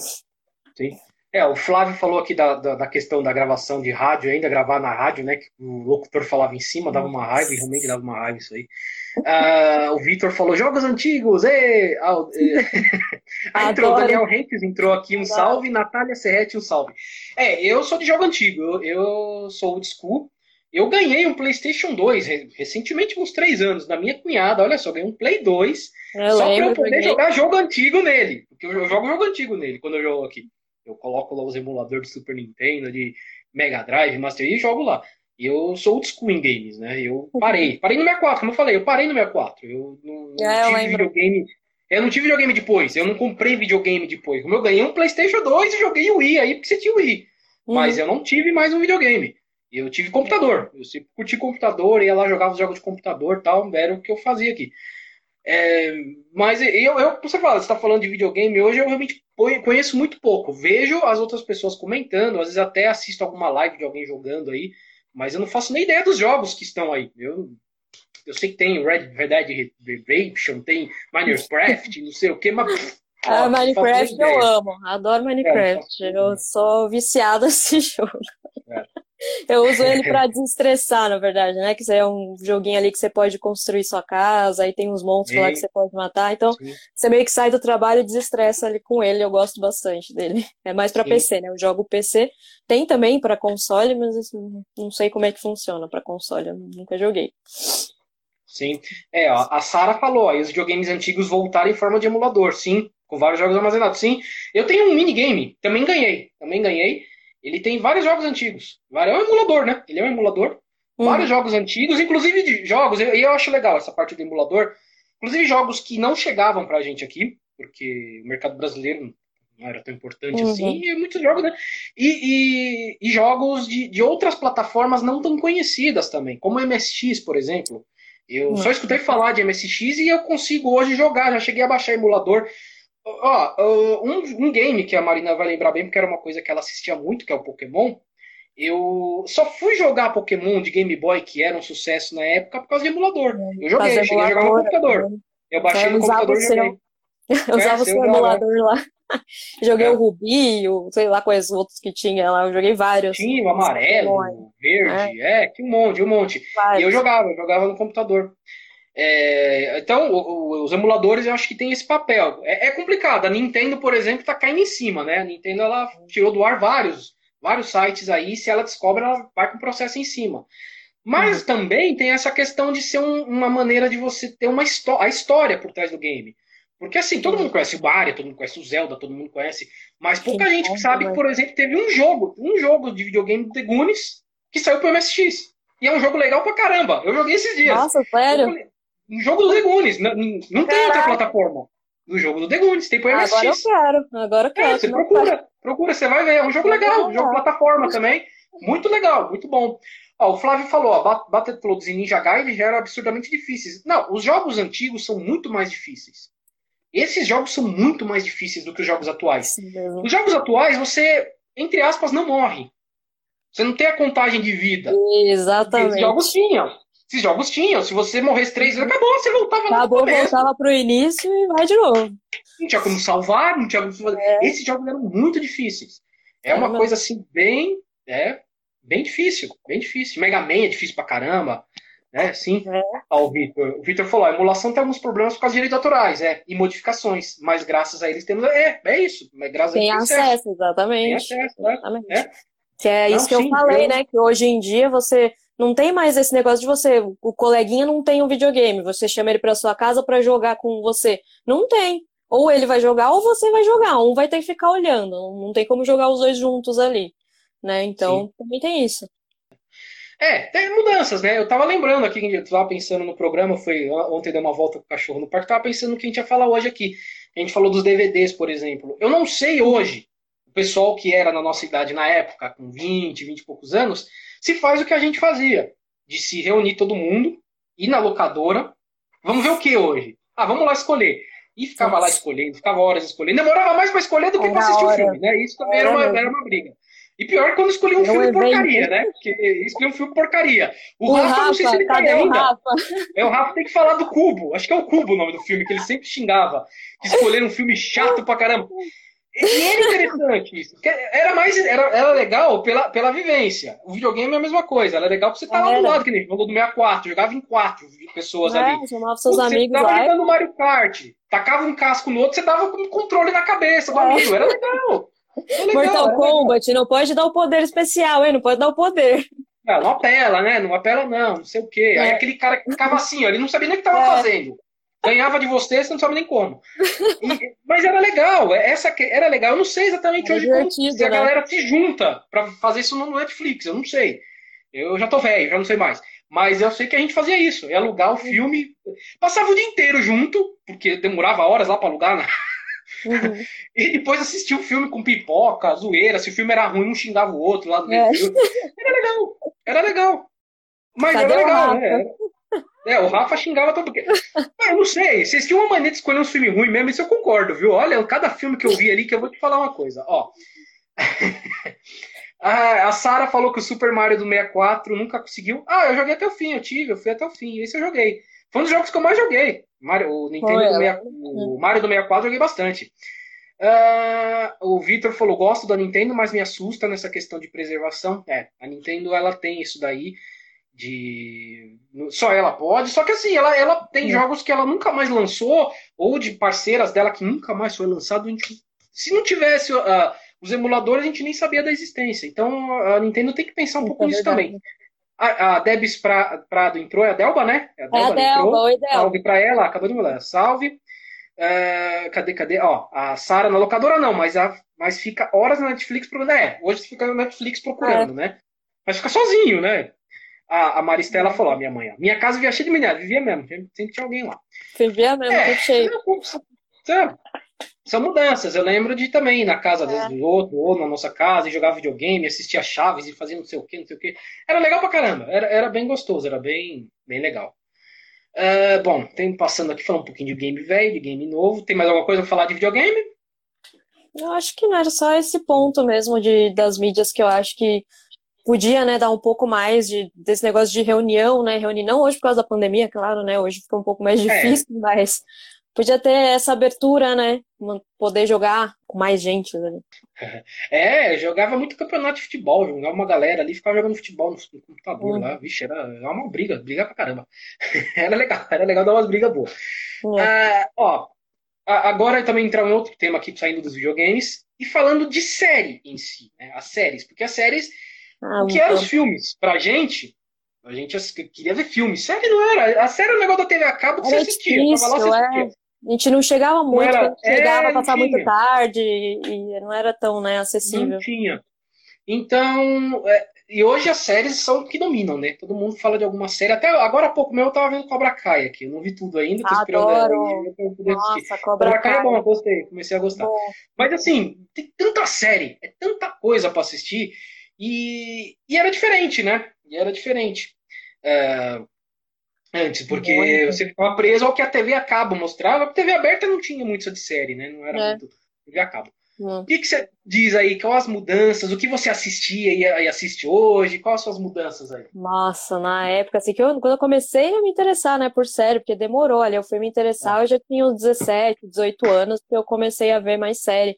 Sim. É, o Flávio falou aqui da, da, da, questão da gravação de rádio, ainda gravar na rádio, né? Que o locutor falava em cima, dava uma raiva, e realmente dava uma raiva isso aí. Uh, o Vitor falou, jogos antigos, e ah, (laughs) Aí entrou, o Daniel Rentes entrou aqui, um salve, Natália Serrete, um salve. É, eu sou de jogo antigo, eu, eu sou old school, eu ganhei um PlayStation 2 recentemente, uns três anos, da minha cunhada. Olha só, ganhei um Play 2 eu só para eu poder jogar jogo antigo nele. Porque eu jogo jogo antigo nele quando eu jogo aqui. Eu coloco lá os emuladores de Super Nintendo, de Mega Drive, Master e jogo lá. E eu sou old school em games, né? Eu parei. Parei no 64, como eu falei, eu parei no 64. Eu não, não é, tive videogame. Eu não tive videogame depois, eu não comprei videogame depois. Como eu ganhei um PlayStation 2 e joguei o Wii aí, porque você tinha o Wii. Uhum. Mas eu não tive mais um videogame. Eu tive computador. Eu sempre curti computador, ia lá jogar os jogos de computador tal, era o que eu fazia aqui. É, mas eu, eu, você fala, você está falando de videogame hoje, eu realmente conheço muito pouco. Vejo as outras pessoas comentando, às vezes até assisto alguma live de alguém jogando aí, mas eu não faço nem ideia dos jogos que estão aí. Eu, eu sei que tem Red, Red Dead Redemption, tem Minecraft, não sei o que, mas. Ah, Minecraft eu amo, adoro Minecraft. É, eu, eu sou viciado (laughs) nesse jogo. É. (laughs) Eu uso ele para desestressar, na verdade, né? Que é um joguinho ali que você pode construir sua casa, aí tem uns monstros lá que você pode matar. Então, Sim. você meio que sai do trabalho e desestressa ali com ele. Eu gosto bastante dele. (laughs) É mais para PC, né? Eu jogo PC. Tem também para console, mas assim, não sei como é que funciona para console. Eu nunca joguei. Sim. É, ó, a Sara falou, aí os videogames antigos voltaram em forma de emulador, sim, com vários jogos armazenados. Sim. Eu tenho um minigame, também ganhei. Também ganhei ele tem vários jogos antigos. É um emulador, né? Ele é um emulador. Uhum. Vários jogos antigos, inclusive de jogos, e eu, eu acho legal essa parte do emulador. Inclusive jogos que não chegavam pra gente aqui, porque o mercado brasileiro não era tão importante uhum. assim, e muitos jogos, né? E, e, e jogos de, de outras plataformas não tão conhecidas também, como MSX, por exemplo. Eu uhum. só escutei falar de MSX e eu consigo hoje jogar, já cheguei a baixar emulador. Ó, um, um game que a Marina vai lembrar bem, porque era uma coisa que ela assistia muito, que é o Pokémon. Eu só fui jogar Pokémon de Game Boy, que era um sucesso na época, por causa de emulador. É, eu joguei, cheguei a jogar no computador. Eu baixei no computador e joguei. Eu (laughs) usava o seu emulador lá. (laughs) joguei é. o Rubi, o, sei lá quais outros que tinha lá. Eu joguei vários. Tinha o amarelo, o verde, é. é, que um monte, um monte. Vários. E eu jogava, eu jogava no computador. É, então, o, os emuladores eu acho que tem esse papel. É, é, complicado. A Nintendo, por exemplo, está caindo em cima, né? A Nintendo ela tirou do ar vários, vários sites aí. Se ela descobre, ela vai com o processo em cima. Mas uhum. também tem essa questão de ser um, uma maneira de você ter uma a história por trás do game. Porque assim, todo mundo conhece o Mario, todo mundo conhece o Zelda, todo mundo conhece, mas pouca Sim, gente sabe que, por exemplo, teve um jogo, um jogo de videogame do The Goonies que saiu pro MSX. E é um jogo legal pra caramba. Eu joguei esses dias. Nossa, sério? Um jogo do Degunes. Não, não tem outra plataforma. Do jogo do Degunes. Tem pro MSX. Agora eu quero. Agora eu quero. É, você procura. Procura, você vai ver. É um jogo legal. Um jogo plataforma também. Muito legal, muito bom. Ó, o Flávio falou, ó, Battletoads e Ninja Gaiden já eram absurdamente difíceis. Não, os jogos antigos são muito mais difíceis. Esses jogos são muito mais difíceis do que os jogos atuais. Os jogos atuais, você, entre aspas, não morre. Você não tem a contagem de vida. Exatamente. Esses jogos tinham. Esses jogos tinham. Se você morresse três vezes, acabou, você voltava acabou, lá Acabou, voltava pro início e vai de novo. Não tinha como salvar, não tinha como fazer. É. Esses jogos eram muito difíceis. É, uma coisa assim, bem. É, bem difícil, bem difícil. Mega Man é difícil pra caramba. Né? Sim. É. Ó, o Victor. O Victor falou: a emulação tem alguns problemas por causa de direitos autorais, é, e modificações, mas graças a eles temos. É, é isso. Mas graças tem a acesso, acesso, exatamente. Tem acesso, né? exatamente. É. Que é isso não, que sim, eu falei, eu... né? Que hoje em dia você não tem mais esse negócio de você, o coleguinha não tem um videogame, você chama ele para sua casa para jogar com você. Não tem. Ou ele vai jogar ou você vai jogar, um vai ter que ficar olhando, não tem como jogar os dois juntos ali, né? Então, Sim. também tem isso. É, tem mudanças, né? Eu tava lembrando aqui, eu tava pensando no programa, foi ontem dei uma volta com o cachorro no parque, tava pensando no que a gente ia falar hoje aqui. A gente falou dos DVDs, por exemplo. Eu não sei hoje, o pessoal que era na nossa idade na época, com 20, 20 e poucos anos, se faz o que a gente fazia, de se reunir todo mundo, ir na locadora, vamos ver o que hoje? Ah, vamos lá escolher. E ficava Nossa. lá escolhendo, ficava horas escolhendo. Demorava mais para escolher do que para assistir o filme, né? Isso também era, era, uma, era uma briga. E pior quando escolhia um filme evento. porcaria, né? Porque escolhia um filme porcaria. O, o Rafa, Rafa, não sei se ele tá ainda. O Rafa? É, o Rafa tem que falar do Cubo. Acho que é o Cubo o nome do filme, que ele sempre xingava. Que escolheram um filme chato pra caramba. E era interessante isso. Era mais era, era legal pela, pela vivência. O videogame é a mesma coisa. Era legal pra você estar tá lá do lado, que nem falou do 64. Jogava em quatro pessoas é, ali. Chamava seus Putz, amigos você tava jogando Mario Kart. Tacava um casco no outro, você tava com o controle na cabeça do é. amigo. Era legal. Era legal Mortal Kombat, não pode dar o poder especial, hein? Não pode dar o poder. Não, não apela, né? Não apela, não, não sei o quê. É. Aí aquele cara que ficava assim, ó, ele não sabia nem o que estava é. fazendo ganhava de você, você não sabe nem como. (laughs) E, mas era legal, é, essa era legal. Eu não sei exatamente hoje como se a né? galera se junta para fazer isso no Netflix, eu não sei. Eu já tô velho, já não sei mais. Mas eu sei que a gente fazia isso, ia alugar o uhum. filme, passava o dia inteiro junto, porque demorava horas lá para alugar, né? Uhum. (laughs) e depois assistia o filme com pipoca, zoeira. Se o filme era ruim, um xingava o outro lá no meio é. Era legal, era legal. Mas Cadê era legal, né? É, o Rafa xingava todo mundo. (laughs) Eu não sei, vocês tinham uma maneira de escolher um filme ruim mesmo, isso eu concordo, viu? Olha, cada filme que eu vi ali, que eu vou te falar uma coisa, ó. (laughs) a, Sara falou que o Super Mario do 64 nunca conseguiu. Ah, eu joguei até o fim, eu tive, eu fui até o fim, esse eu joguei. Foi um dos jogos que eu mais joguei. Mario, o Nintendo do 64, o Mario do 64 eu joguei bastante. Uh, o Victor falou: gosto da Nintendo, mas me assusta nessa questão de preservação. É, a Nintendo ela tem isso daí de só ela pode, só que assim, ela, ela tem é. jogos que ela nunca mais lançou, ou de parceiras dela que nunca mais foi lançado. Gente, se não tivesse uh, os emuladores, a gente nem sabia da existência. Então a Nintendo tem que pensar um pouco nisso também. A, a Debs pra, Prado entrou, é a Delba, né? É a Delba, é a Delba entrou. Oi, Delba. Salve pra ela, acabou de mudar. Salve. Uh, cadê, cadê? Ó, a Sara na locadora não, mas, a, mas fica horas na Netflix procurando. É, hoje fica na Netflix procurando, é. né? Mas fica sozinho, né? A, a Maristela falou, a minha mãe, minha casa vivia cheia de menina, vivia mesmo, sempre tinha alguém lá. Vivia mesmo, é, cheio. São mudanças. Eu lembro de também na casa é. do outro, ou na nossa casa, e jogar videogame, assistia Chaves e fazia não sei o que, não sei o que. Era legal pra caramba, era, era bem gostoso, era bem, bem legal. Uh, bom, tem passando aqui falando um pouquinho de game velho, de game novo. Tem mais alguma coisa pra falar de videogame? Eu acho que não era só esse ponto mesmo de, das mídias que eu acho que podia, né, dar um pouco mais de, desse negócio de reunião, né, reunião hoje por causa da pandemia, claro, né, hoje fica um pouco mais é. difícil, é. (laughs) mas podia ter essa abertura, né, poder jogar com mais gente, né. É, eu jogava muito campeonato de futebol, jogava uma galera ali, ficava jogando futebol no, computador uhum. lá, vixe, era, era uma briga, briga pra caramba. (laughs) era legal, era legal dar umas brigas boas. Uhum. Ah, ó, agora também entrar em outro tema aqui, saindo dos videogames, e falando de série em si, né, as séries, porque as séries ah, o que eram os filmes? Pra gente, a gente queria ver filme. Série não era. A série era o negócio da TV a cabo que você assistia. Difícil, lá, você é. A gente não chegava muito, não era, chegava é, a passar muito tarde e não era tão né, acessível. Não tinha. Então, é, e hoje as séries são que dominam, né? Todo mundo fala de alguma série. Até agora há pouco mesmo eu tava vendo Cobra Kai aqui. Eu não vi tudo ainda, tô esperando Adoro. Nossa, Cobra, Cobra Kai é bom, gostei, comecei a gostar. Bom. Mas assim, tem tanta série, é tanta coisa para assistir. E, e era diferente, né? E era diferente. É, antes, porque muito. você ficava preso ao que a TV a cabo mostrava. A TV aberta não tinha muito de série, né? Não era é. muito TV a cabo. O que, que você diz aí? Quais as mudanças? O que você assistia e, assiste hoje? Quais as suas mudanças aí? Nossa, na época, assim, que eu, quando eu comecei a me interessar, né, por série, porque demorou, ali, eu fui me interessar, eu já tinha uns 17, 18 anos, que eu comecei a ver mais série,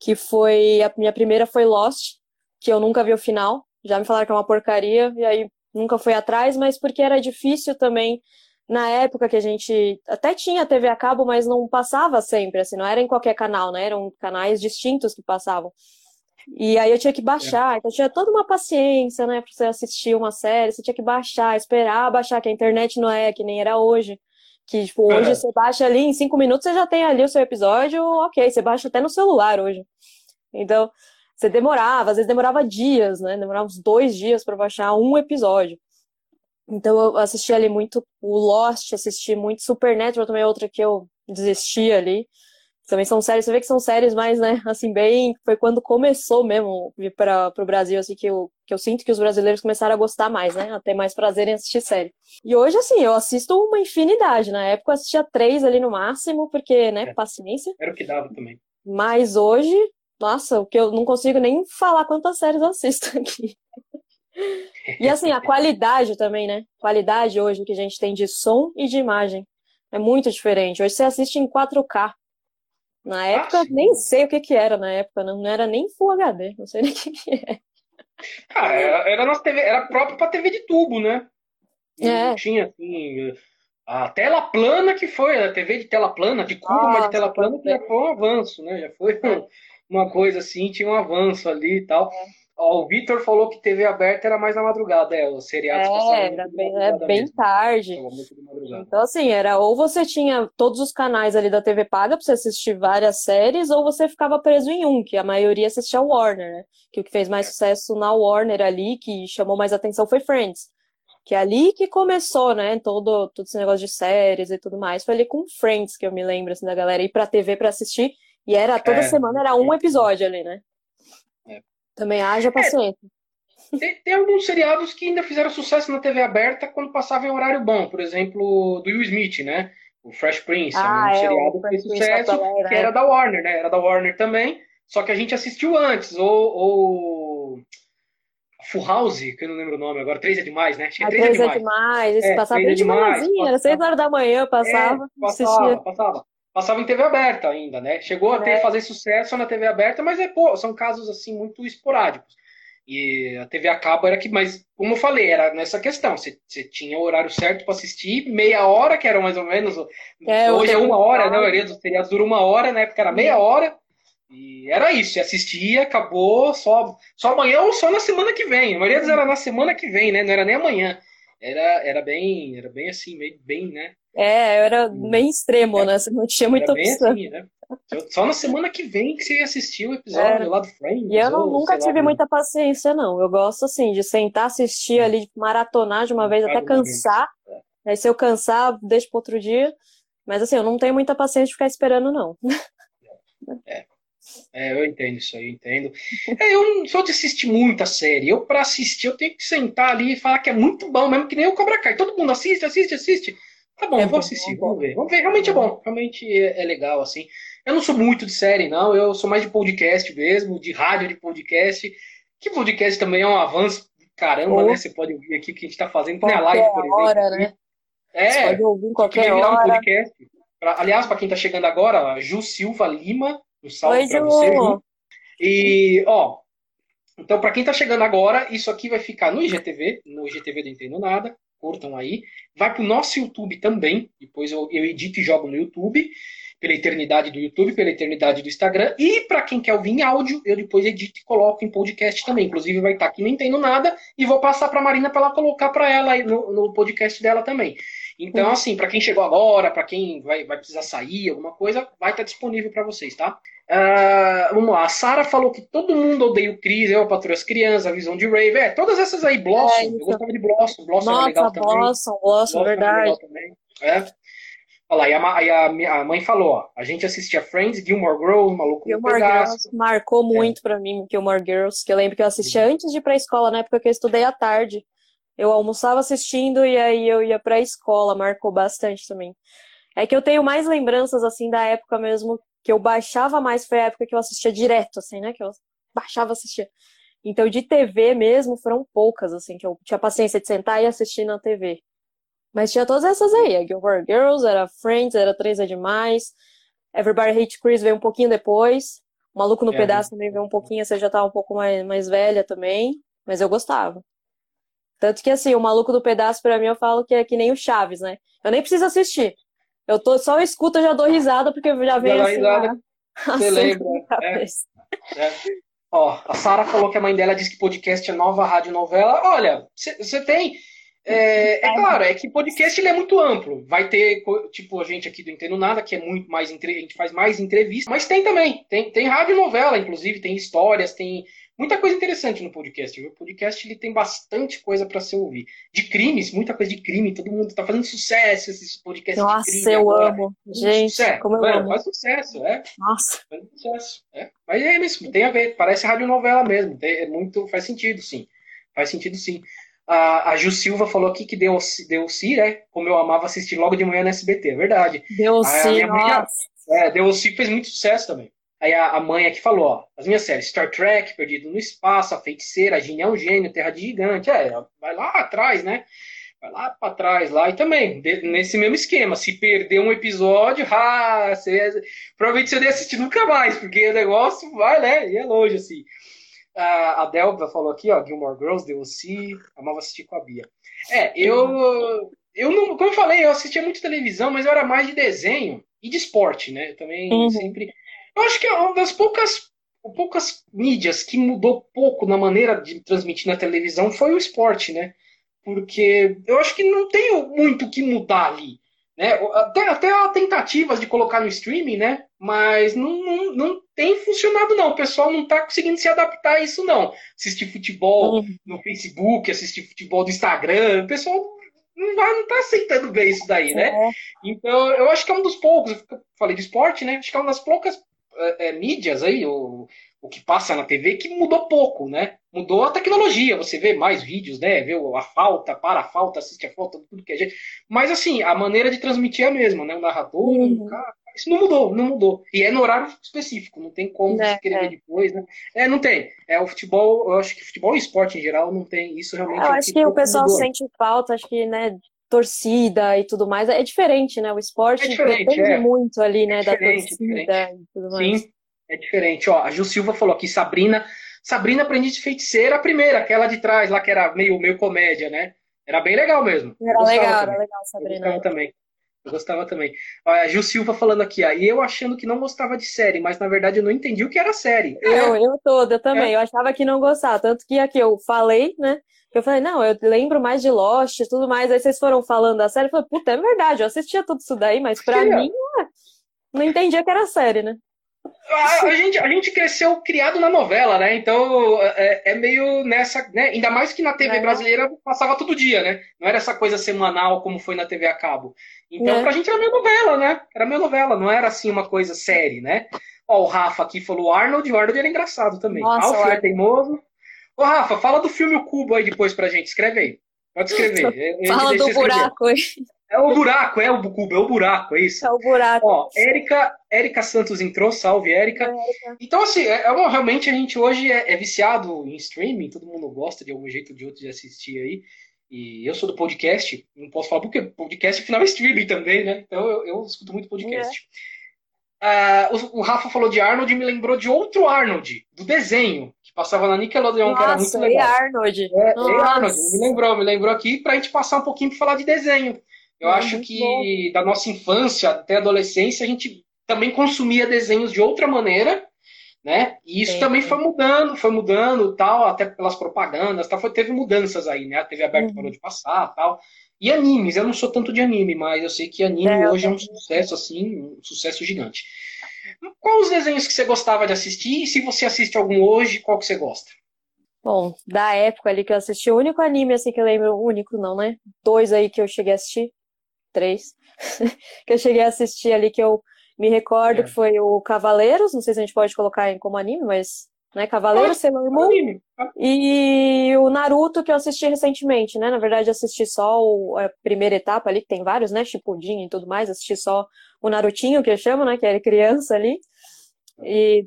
que foi, a minha primeira foi Lost, que eu nunca vi o final. Já me falaram que é uma porcaria, e aí nunca fui atrás, mas porque era difícil também na época que a gente até tinha TV a cabo, mas não passava sempre, assim, não era em qualquer canal, né? Eram canais distintos que passavam. E aí eu tinha que baixar, é. então tinha toda uma paciência, né, para você assistir uma série, você tinha que baixar, esperar baixar, que a internet não é que nem era hoje. Que, tipo, hoje é. você baixa ali, em cinco minutos você já tem ali o seu episódio, ok, você baixa até no celular hoje. Então, você demorava, às vezes demorava dias, né? Demorava uns dois dias para baixar um episódio. Então eu assisti ali muito o Lost, assisti muito Supernatural também é outra que eu desisti ali. Também são séries, você vê que são séries mais, né, assim, bem, foi quando começou mesmo para o Brasil, assim, que eu, que eu sinto que os brasileiros começaram a gostar mais, né, a ter mais prazer em assistir série. E hoje, assim, eu assisto uma infinidade, na época eu assistia três ali no máximo, porque, né, é. paciência. Era o que dava também. Mas hoje, nossa, o que eu não consigo nem falar quantas séries eu assisto (laughs) aqui. E assim, a qualidade também, né? Qualidade hoje que a gente tem de som e de imagem é muito diferente. Hoje você assiste em 4K. Na ah, época, ah, nem sei o que que era na época, não, não era nem Full HD, não sei nem o que que é. Ah, era, era, nossa TV, era próprio para TV de tubo, né? É. tinha assim, a tela plana que foi, a TV de tela plana, de curva Nossa, de tela plana, que já foi um avanço, né? Já foi uma coisa assim, tinha um avanço ali e tal. É. Ó, o Vitor falou que TV aberta era mais na madrugada, é, os seriados é, era bem, é bem tarde. Então, assim, era ou você tinha todos os canais ali da TV paga pra você assistir várias séries, ou você ficava preso em um, que a maioria assistia Warner, né? Que o que fez mais sucesso na Warner ali, que chamou mais atenção foi Friends. Que é ali que começou, né? Todo, todo esse negócio de séries e tudo mais. Foi ali com Friends que eu me lembro, assim, da galera ir pra TV pra assistir. E era toda é, semana era um episódio ali, né? É. Também haja paciência. Tem, tem, alguns seriados que ainda fizeram sucesso na TV aberta quando passava em horário bom. Por exemplo, do Will Smith, né? O Fresh Prince, ah, um é, seriado que fez sucesso, que era da Warner, né? Era da Warner também, só que a gente assistiu antes. Ou, ou... Full House, que eu não lembro o nome agora, 3 é demais, né? Acho que é 3 é demais. demais. Esse é, passava bem é de manhãzinha, era 6 horas da manhã, passava. É, passava, passava. Passava em TV aberta ainda, né? Chegou a ter é. fazer sucesso na TV aberta, mas é pô, são casos assim muito esporádicos. E a TV a cabo era que, mas como eu falei, era nessa questão. Você, você tinha o horário certo para assistir, meia hora, que era mais ou menos. É, hoje é uma hora, né? A maioria dos feriados dura uma hora, na época era meia uhum. hora. E era isso, você assistia, acabou, só, só amanhã ou só na semana que vem. A maioria era na semana que vem, né? Não era nem amanhã. Era, era bem, era bem assim, meio bem, né? É, era bem extremo, é, né? Você não tinha muita opção. Assim, né? Só na semana que vem que você assistiu o episódio é. lá do Friends. E eu não, ou, nunca tive lá, muita paciência, não. Eu gosto, assim, de sentar, assistir ali, maratonar de uma vez até cansar. É. Aí se eu cansar, deixo para outro dia. Mas assim, eu não tenho muita paciência de ficar esperando, não. É. É, eu entendo isso aí, eu entendo. É, eu não sou de assistir muita série. Eu, para assistir, eu tenho que sentar ali e falar que é muito bom, mesmo que nem o Cobra Kai. Todo mundo assiste, assiste, assiste. Tá bom, é vou assistir, bom, vamos ver. Vamos ver, realmente é bom. Realmente é, é, legal, assim. Eu não sou muito de série, não. Eu sou mais de podcast mesmo, de rádio de podcast. Que podcast também é um avanço caramba, oh. né? Você pode ouvir aqui o que a gente tá fazendo, tem a live, por exemplo. Hora, né? É, Você pode ouvir em qualquer hora. Um podcast. Pra, aliás, para quem tá chegando agora, Ju Silva Lima um salve para você. E, ó, então para quem tá chegando agora, isso aqui vai ficar no IGTV, no IGTV do Entendo Nada, curtam aí. Vai pro nosso YouTube também, depois eu, eu edito e jogo no YouTube, pela eternidade do YouTube, pela eternidade do Instagram. E para quem quer ouvir em áudio, eu depois edito e coloco em podcast também. Inclusive vai estar tá aqui no Entendo Nada e vou passar para Marina para ela colocar para ela aí no, no podcast dela também. Então, uhum. assim, para quem chegou agora, para quem vai, vai precisar sair, alguma coisa, vai estar tá disponível para vocês, tá? Uh, vamos lá, a Sara falou que todo mundo odeia o Chris, eu, a Patrulha as Crianças, a Visão de Rave, é, todas essas aí, Blossom, é, eu gostava de Blossom, Blossom Nossa, era legal também. Blossom, Blossom, verdade. É. Olha lá, e a, a, a, mãe falou, ó, a gente assistia Friends, Gilmore Girls, Maluco Gilmore no Pedaço. Girls marcou é. muito é. pra mim, Gilmore Girls, que eu lembro que eu assistia Sim. antes de ir pra escola, na época que eu estudei à tarde. Eu almoçava assistindo e aí eu ia pra escola, marcou bastante também. É que eu tenho mais lembranças, assim, da época mesmo, que eu baixava mais, foi a época que eu assistia direto, assim, né? Que eu baixava, assistia. Então, de TV mesmo, foram poucas, assim, que eu tinha paciência de sentar e assistir na TV. Mas tinha todas essas aí, a Gilmore Girls, era Friends, era Três é Demais, Everybody Hate Chris veio um pouquinho depois, o Maluco no é, Pedaço também veio um pouquinho, você já tava um pouco mais, mais velha também, mas eu gostava. Tanto que, assim, o maluco do pedaço, para mim, eu falo que é que nem o Chaves, né? Eu nem preciso assistir. Eu tô, só escuto, eu já dou risada, porque já vem assim. Risada, você lembra? É, é. Ó, a Sara falou que a mãe dela disse que podcast é nova rádio novela. Olha, você tem. É, é, claro, é que podcast ele é muito amplo. Vai ter, tipo, a gente aqui do Entendo Nada, que é muito mais. A gente faz mais entrevistas, mas tem também. Tem, tem rádio novela, inclusive, tem histórias, tem muita coisa interessante no podcast. O podcast ele tem bastante coisa para se ouvir. De crimes, muita coisa de crime. Todo mundo tá fazendo sucesso esses podcasts Nossa, de crime. eu agora. amo. Gente, sucesso. como eu Mano, amo. Faz sucesso, é. Nossa. Faz sucesso. É. Mas é isso, tem a ver. Parece radionovela mesmo. Tem, é muito, faz sentido, sim. Faz sentido, sim. A, a Ju Silva falou aqui que deu, deu si, né? Como eu amava assistir logo de manhã no SBT, é verdade. Deu si, nossa. É, deu si fez muito sucesso também. Aí a, a mãe aqui falou, ó, as minhas séries, Star Trek, Perdido no Espaço, A Feiticeira, A Genial Gênio, Terra de Gigante, é, vai lá atrás, né? Vai lá para trás lá e também de, nesse mesmo esquema. Se perder um episódio, ah, você, provavelmente você nem assistir nunca mais, porque o negócio vai, né? E é longe assim. A, a Delva falou aqui, ó, Gilmore Girls, DLC, amava assistir com a Bia. É, eu, eu não, como eu falei, eu assistia muito televisão, mas eu era mais de desenho e de esporte, né? Eu também uhum. sempre eu acho que é uma das poucas, poucas mídias que mudou pouco na maneira de transmitir na televisão foi o esporte, né? Porque eu acho que não tem muito o que mudar ali. Né? Até, até tentativas de colocar no streaming, né? Mas não, não, não tem funcionado, não. O pessoal não está conseguindo se adaptar a isso, não. Assistir futebol uhum. no Facebook, assistir futebol do Instagram, o pessoal não vai, não tá aceitando bem isso daí, né? É. Então, eu acho que é um dos poucos, eu falei de esporte, né? Acho que é uma das poucas é, é, mídias aí, o, o que passa na TV, que mudou pouco, né? Mudou a tecnologia, você vê mais vídeos, né? Vê a falta, para a falta, assiste a falta, tudo que é gente. Mas assim, a maneira de transmitir é a mesma, né? O narrador, uhum. o cara, isso não mudou, não mudou. E é no horário específico, não tem como é, escrever é. depois, né? É, não tem. É o futebol, eu acho que futebol e esporte em geral não tem isso realmente. Eu acho que, que o pessoal mudou. sente falta, acho que, né? torcida e tudo mais. É diferente, né? O esporte é depende é. muito ali, né, é da torcida e tudo mais. Sim, é diferente. Ó, a Gil Silva falou aqui, Sabrina. Sabrina Aprendiz de Feiticeira, a primeira, aquela de trás, lá que era meio, meio comédia, né? Era bem legal mesmo. Era legal, também. era legal, Sabrina. Eu também. Eu gostava também. Olha, a Gil Silva falando aqui, ó, e eu achando que não gostava de série, mas na verdade eu não entendi o que era série. Eu, é. eu toda também. É. Eu achava que não gostava. Tanto que aqui eu falei, né? Eu falei, não, eu lembro mais de Lost e tudo mais. Aí vocês foram falando da série. Eu falei, puta, é verdade, eu assistia tudo isso daí, mas pra mim, não entendia que era série, né? A, a, gente, a gente cresceu criado na novela, né? Então é, é meio nessa. Né? Ainda mais que na TV é. brasileira passava todo dia, né? Não era essa coisa semanal como foi na TV a cabo. Então é. pra gente era meio novela, né? Era meio novela, não era assim uma coisa série, né? Ó, o Rafa aqui falou Arnold, o Arnold era engraçado também. Nossa, Alfio é teimoso. Ô, Rafa, fala do filme O Cubo aí depois pra gente. Escreve aí. Pode (laughs) escrever. Fala do buraco aí. É o buraco, é o cubo, é o buraco, é isso. É o buraco. Ó, Érica, Érica Santos entrou, salve, Érica. Então, assim, é, é uma, realmente a gente hoje é, é, viciado em streaming, todo mundo gosta de algum jeito ou de outro de assistir aí. E eu sou do podcast, não posso falar porque podcast afinal é streaming também, né? Então eu, eu escuto muito podcast. É. Uh, o, o, Rafa falou de Arnold e me lembrou de outro Arnold, do desenho, que passava na Nickelodeon, Nossa, que era muito legal. Arnold. É, Arnold, me lembrou, me lembrou aqui pra gente passar um pouquinho pra falar de desenho. Eu acho que bom. da nossa infância até adolescência a gente também consumia desenhos de outra maneira, né? E isso também foi mudando, foi mudando, tal, até pelas propagandas, tal, foi, teve mudanças aí, né? A TV aberta uhum. parou de passar, tal. E animes, eu não sou tanto de anime, mas eu sei que anime é, hoje é um sucesso assim, um sucesso gigante. Quais os desenhos que você gostava de assistir? E se você assiste algum hoje, qual que você gosta? Bom, da época ali que eu assisti, o único anime assim que eu lembro, o único não, né? Dois aí que eu cheguei a assistir, três, (laughs) que eu cheguei a assistir ali, que eu me recordo é. que foi o Cavaleiros, não sei se a gente pode colocar em como anime, mas né? Cavaleiros, Sailor Moon e o Naruto que eu assisti recentemente, né? Na verdade, assisti só a primeira etapa ali, que tem vários, né? Shippuden e tudo mais, assisti só o Narutinho, que eu chamo, né? Que era criança ali. E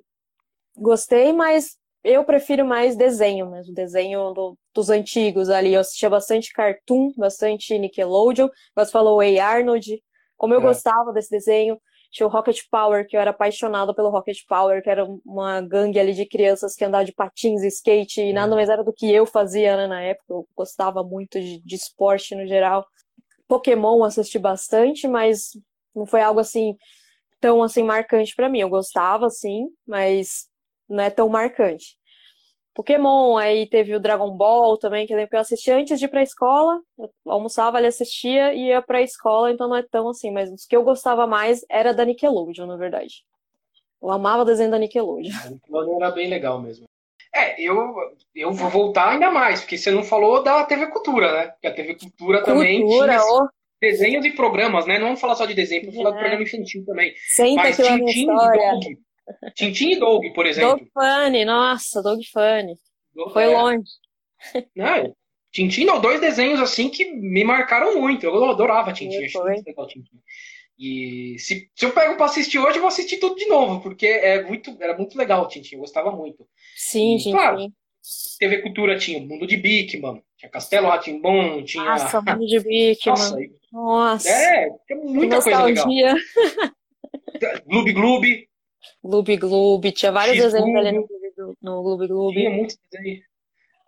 gostei, mas eu prefiro mais desenho mesmo, desenho do, dos antigos ali. Eu assistia bastante Cartoon, bastante Nickelodeon. Você falou Way Arnold. Como eu é. gostava desse desenho. Tinha o Rocket Power, que eu era apaixonada pelo Rocket Power, que era uma gangue ali de crianças que andavam de patins, skate, e nada é. mais era do que eu fazia né, na época. Eu gostava muito de, de esporte no geral. Pokémon assisti bastante, mas não foi algo assim tão assim marcante para mim. Eu gostava, sim, mas não é tão marcante. Pokémon, aí teve o Dragon Ball também, que eu lembro que eu assistia antes de ir pra escola, eu almoçava, ele assistia e ia pra escola, então não é tão assim, mas os que eu gostava mais era da Nickelodeon, na verdade. Eu amava o desenho da Nickelodeon. A Nickelodeon era bem legal mesmo. É, eu, eu vou voltar ainda mais, porque você não falou da TV Cultura, né? Porque a TV Cultura, Cultura também tinha oh. desenhos e programas, né? Não vamos falar só de desenho, vamos é. falar do programa infantil também. Senta Mas Tintin e Doug, Tintin e Doug, por exemplo. Doug Funny, nossa, Doug Funny. Foi é. longe. Não, Tintin, não, dois desenhos assim que me marcaram muito. Eu adorava Tintin, achei muito legal Tintin. E se, se eu pego pra assistir hoje, eu vou assistir tudo de novo, porque é muito, era muito legal o Tintin, eu gostava muito. Sim, e, Claro, TV Cultura tinha o Mundo de Bikman, tinha Castelo Bom, tinha. Nossa, Mundo de (laughs) Bikman. Nossa, Nossa. É, tinha muita coisa legal. (laughs) Gloob Gloob. Gloob Gloob, tinha vários desenhos ali no, no Gloob Gloob. Tinha muitos desenhos.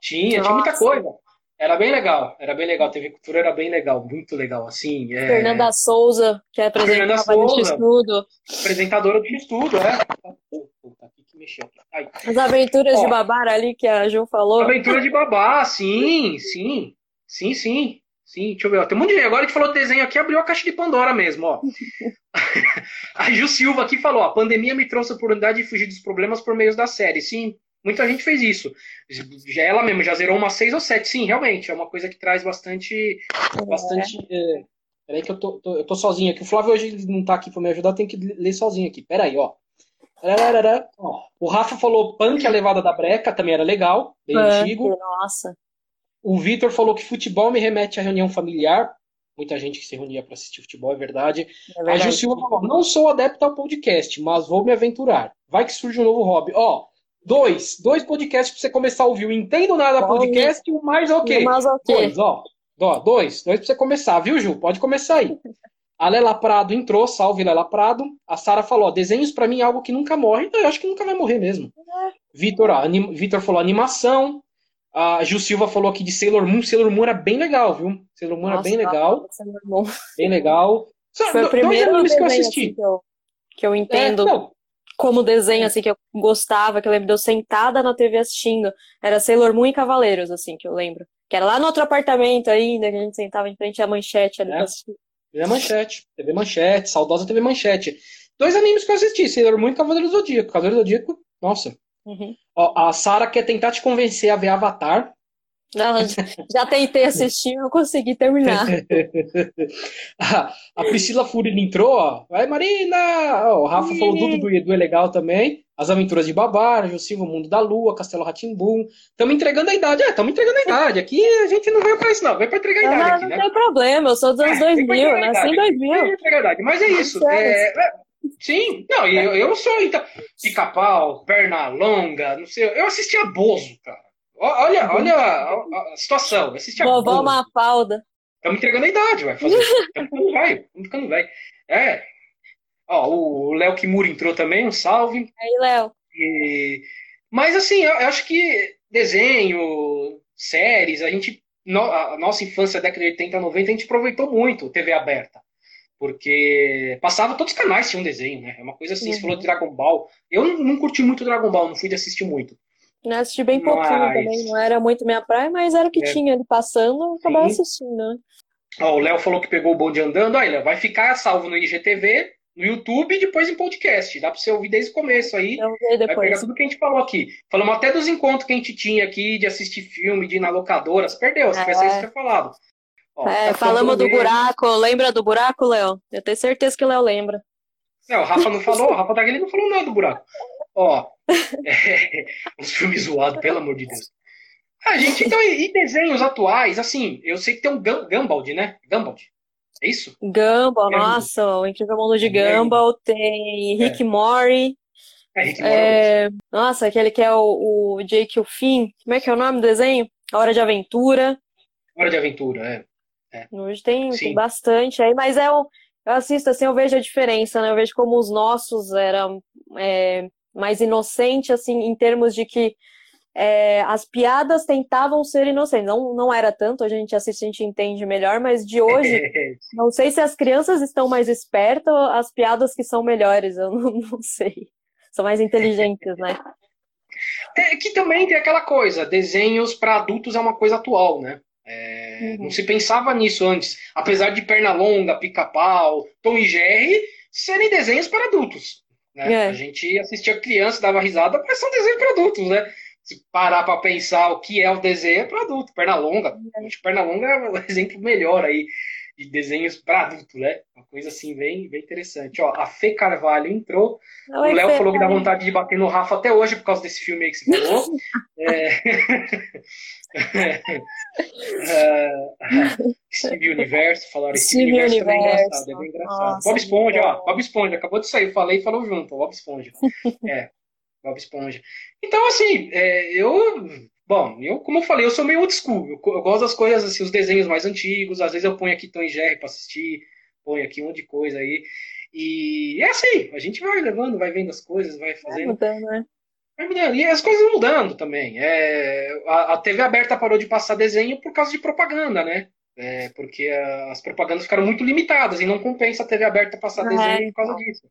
Tinha, Nossa. tinha muita coisa. Era bem legal, era bem legal. A TV Cultura era bem legal, muito legal, assim. É... Fernanda Souza, que é apresentadora do X-Tudo. Apresentadora do X-Tudo, é. Puta, que mexeu. As aventuras Ó, de Babar ali que a Ju falou. Aventura de Babá, sim, sim. Sim, sim. Sim, deixa eu ver. Tem um monte de. Agora a gente falou de desenho aqui, abriu a caixa de Pandora mesmo, ó. (laughs) a Ju Silva aqui falou: a pandemia me trouxe a oportunidade de fugir dos problemas por meio da série. Sim, muita gente fez isso. Já ela mesmo já zerou umas seis ou sete. Sim, realmente, é uma coisa que traz bastante. É. bastante é... Peraí, que eu tô, tô, eu tô sozinho aqui. O Flávio hoje não tá aqui pra me ajudar, tem que ler sozinho aqui. Peraí, ó. ó. O Rafa falou punk, a levada da breca, também era legal, bem punk, antigo. Nossa. O Vitor falou que futebol me remete à reunião familiar. Muita gente que se reunia para assistir futebol, é verdade. É verdade. A Gil falou: não sou adepto ao podcast, mas vou me aventurar. Vai que surge um novo hobby. Ó, dois. Dois podcasts para você começar a ouvir. O Entendo Nada Podcast e o Mais Ok. O Mais Ok. Dois, ó. Ó, dois. Dois pra você começar, viu, Ju? Pode começar aí. A Lela Prado entrou, salve Lela Prado. A Sara falou: ó, desenhos para mim é algo que nunca morre. Eu acho que nunca vai morrer mesmo. É. Vitor. Vitor falou animação. A Gil Silva falou aqui de Sailor Moon. Sailor Moon era bem legal, viu? Sailor Moon Nossa, era bem legal. Bem legal. Foi o primeiro animes que eu assisti. Assim, que, eu, que eu entendo é, como desenho, assim, que eu gostava, que eu lembro de eu sentada na TV assistindo. Era Sailor Moon e Cavaleiros, assim, que eu lembro. Que era lá no outro apartamento ainda, que a gente sentava em frente à manchete ali é. pra assistir. TV Manchete, TV Manchete, saudosa TV Manchete. Dois animes que eu assisti, Sailor Moon e Cavaleiro do Zodíaco. Cavaleiro do Zodíaco, nossa. Uhum. Ó, a Sara quer tentar te convencer a ver Avatar. Não, já tentei assistir, não consegui terminar. (laughs) a Priscila Fúria entrou, ó. Vai, Marina! Ó, o Rafa falou tudo do Edu é legal também. As Aventuras de Babar, Silva, Mundo da Lua, Castelo Ratimbum. Estamos entregando a idade. É, estamos entregando a idade. Aqui a gente não veio para isso, não. Veio para entregar a idade. Não, aqui, não né? tem problema, eu sou dos anos (laughs) é, 2000, nasci em 2000. Mas é isso. É, é, sim, não, eu, eu sou então, pica-pau, perna longa, não sei. Eu assistia Bozo, cara. Olha, olha a, a, a situação. Assistia Vovó Mafalda. Estamos entregando a idade, vai fazer. Estamos (laughs) ficando velho. Estamos ficando velho. É, Ó, o Léo Kimura entrou também, um salve. Aí, Léo. E... Mas assim, eu acho que desenho, séries, a gente. A nossa infância, década de 80, 90, a gente aproveitou muito TV aberta. Porque passava todos os canais tinham desenho, né? É uma coisa assim, uhum. você falou de Dragon Ball. Eu não, não curti muito Dragon Ball, não fui de assistir muito. Eu assisti bem pouquinho mas... também, não era muito minha praia, mas era o que é. tinha ali passando, acabava assistindo, né? Ó, o Léo falou que pegou o bonde andando, olha, vai ficar salvo no IGTV no YouTube e depois em podcast. Dá para você ouvir desde o começo aí. Eu depois. Vai pegar tudo que a gente falou aqui. Falamos até dos encontros que a gente tinha aqui de assistir filme, de ir na locadora. Você perdeu, se é. tivesse isso ter falado. É, tá falamos do buraco. Lembra do buraco, Léo? Eu tenho certeza que o Léo lembra. Não, o Rafa não falou, o Rafa Tagliani não falou nada do buraco. Ó, (laughs) é, uns filmes zoados, pelo amor de Deus. Ah, gente, então, e, desenhos atuais? Assim, eu sei que tem um Gumball, né? Gumball. É isso? Gumball, é nossa, o Incrível Mundo de é Gumball, tem Rick é. Mori. É, Rick Mori. É, nossa, aquele que é o, o Jake o Finn. Como é que é o nome do desenho? A Hora de Aventura. Hora de Aventura, é. É. Hoje tem, tem bastante aí, mas é eu assisto assim, eu vejo a diferença, né? Eu vejo como os nossos eram é, mais inocentes, assim, em termos de que é, as piadas tentavam ser inocentes. Não, não era tanto, a gente assiste, a gente entende melhor, mas de hoje, (laughs) não sei se as crianças estão mais espertas ou as piadas que são melhores, eu (laughs) não, não sei. São mais inteligentes, né? É, que também tem aquela coisa, desenhos para adultos é uma coisa atual, né? É, uhum. Não se pensava nisso antes. Apesar de Pernalonga, Pica-Pau, Tom e Jerry serem desenhos para adultos. Né? É. A gente assistia criança, dava risada, mas são desenhos para adultos, né? se parar para pensar o que é o desenho, é para adulto. Perna longa. Acho que perna longa é o (laughs) exemplo melhor aí de desenhos para adulto, né? Uma coisa assim bem, bem interessante. Ó, a Fê Carvalho entrou. O Léo falou que dá vontade de bater no Rafa até hoje por causa desse filme aí que você falou. (laughs) é... uh, (laughs) Steve Universo, falaram Steve, Universo, é bem engraçado, é bem engraçado. Nossa, Bob Esponja, ó, Bob Esponja, acabou de sair, falei e falou junto, Bob Esponja. (laughs) É, Bob Esponja. Então, assim, é, eu. Bom, eu, como eu falei, eu sou meio old school. Eu, eu, gosto das coisas, assim, os desenhos mais antigos. Às vezes eu ponho aqui Tom e Jerry pra assistir, ponho aqui um monte de coisa aí. E é assim, a gente vai levando, vai vendo as coisas, vai fazendo. Vai mudando, né? Vai mudando. E as coisas mudando também. É, a, a TV aberta parou de passar desenho por causa de propaganda, né? É, porque as propagandas ficaram muito limitadas e não compensa a TV aberta passar é, desenho por causa então. disso.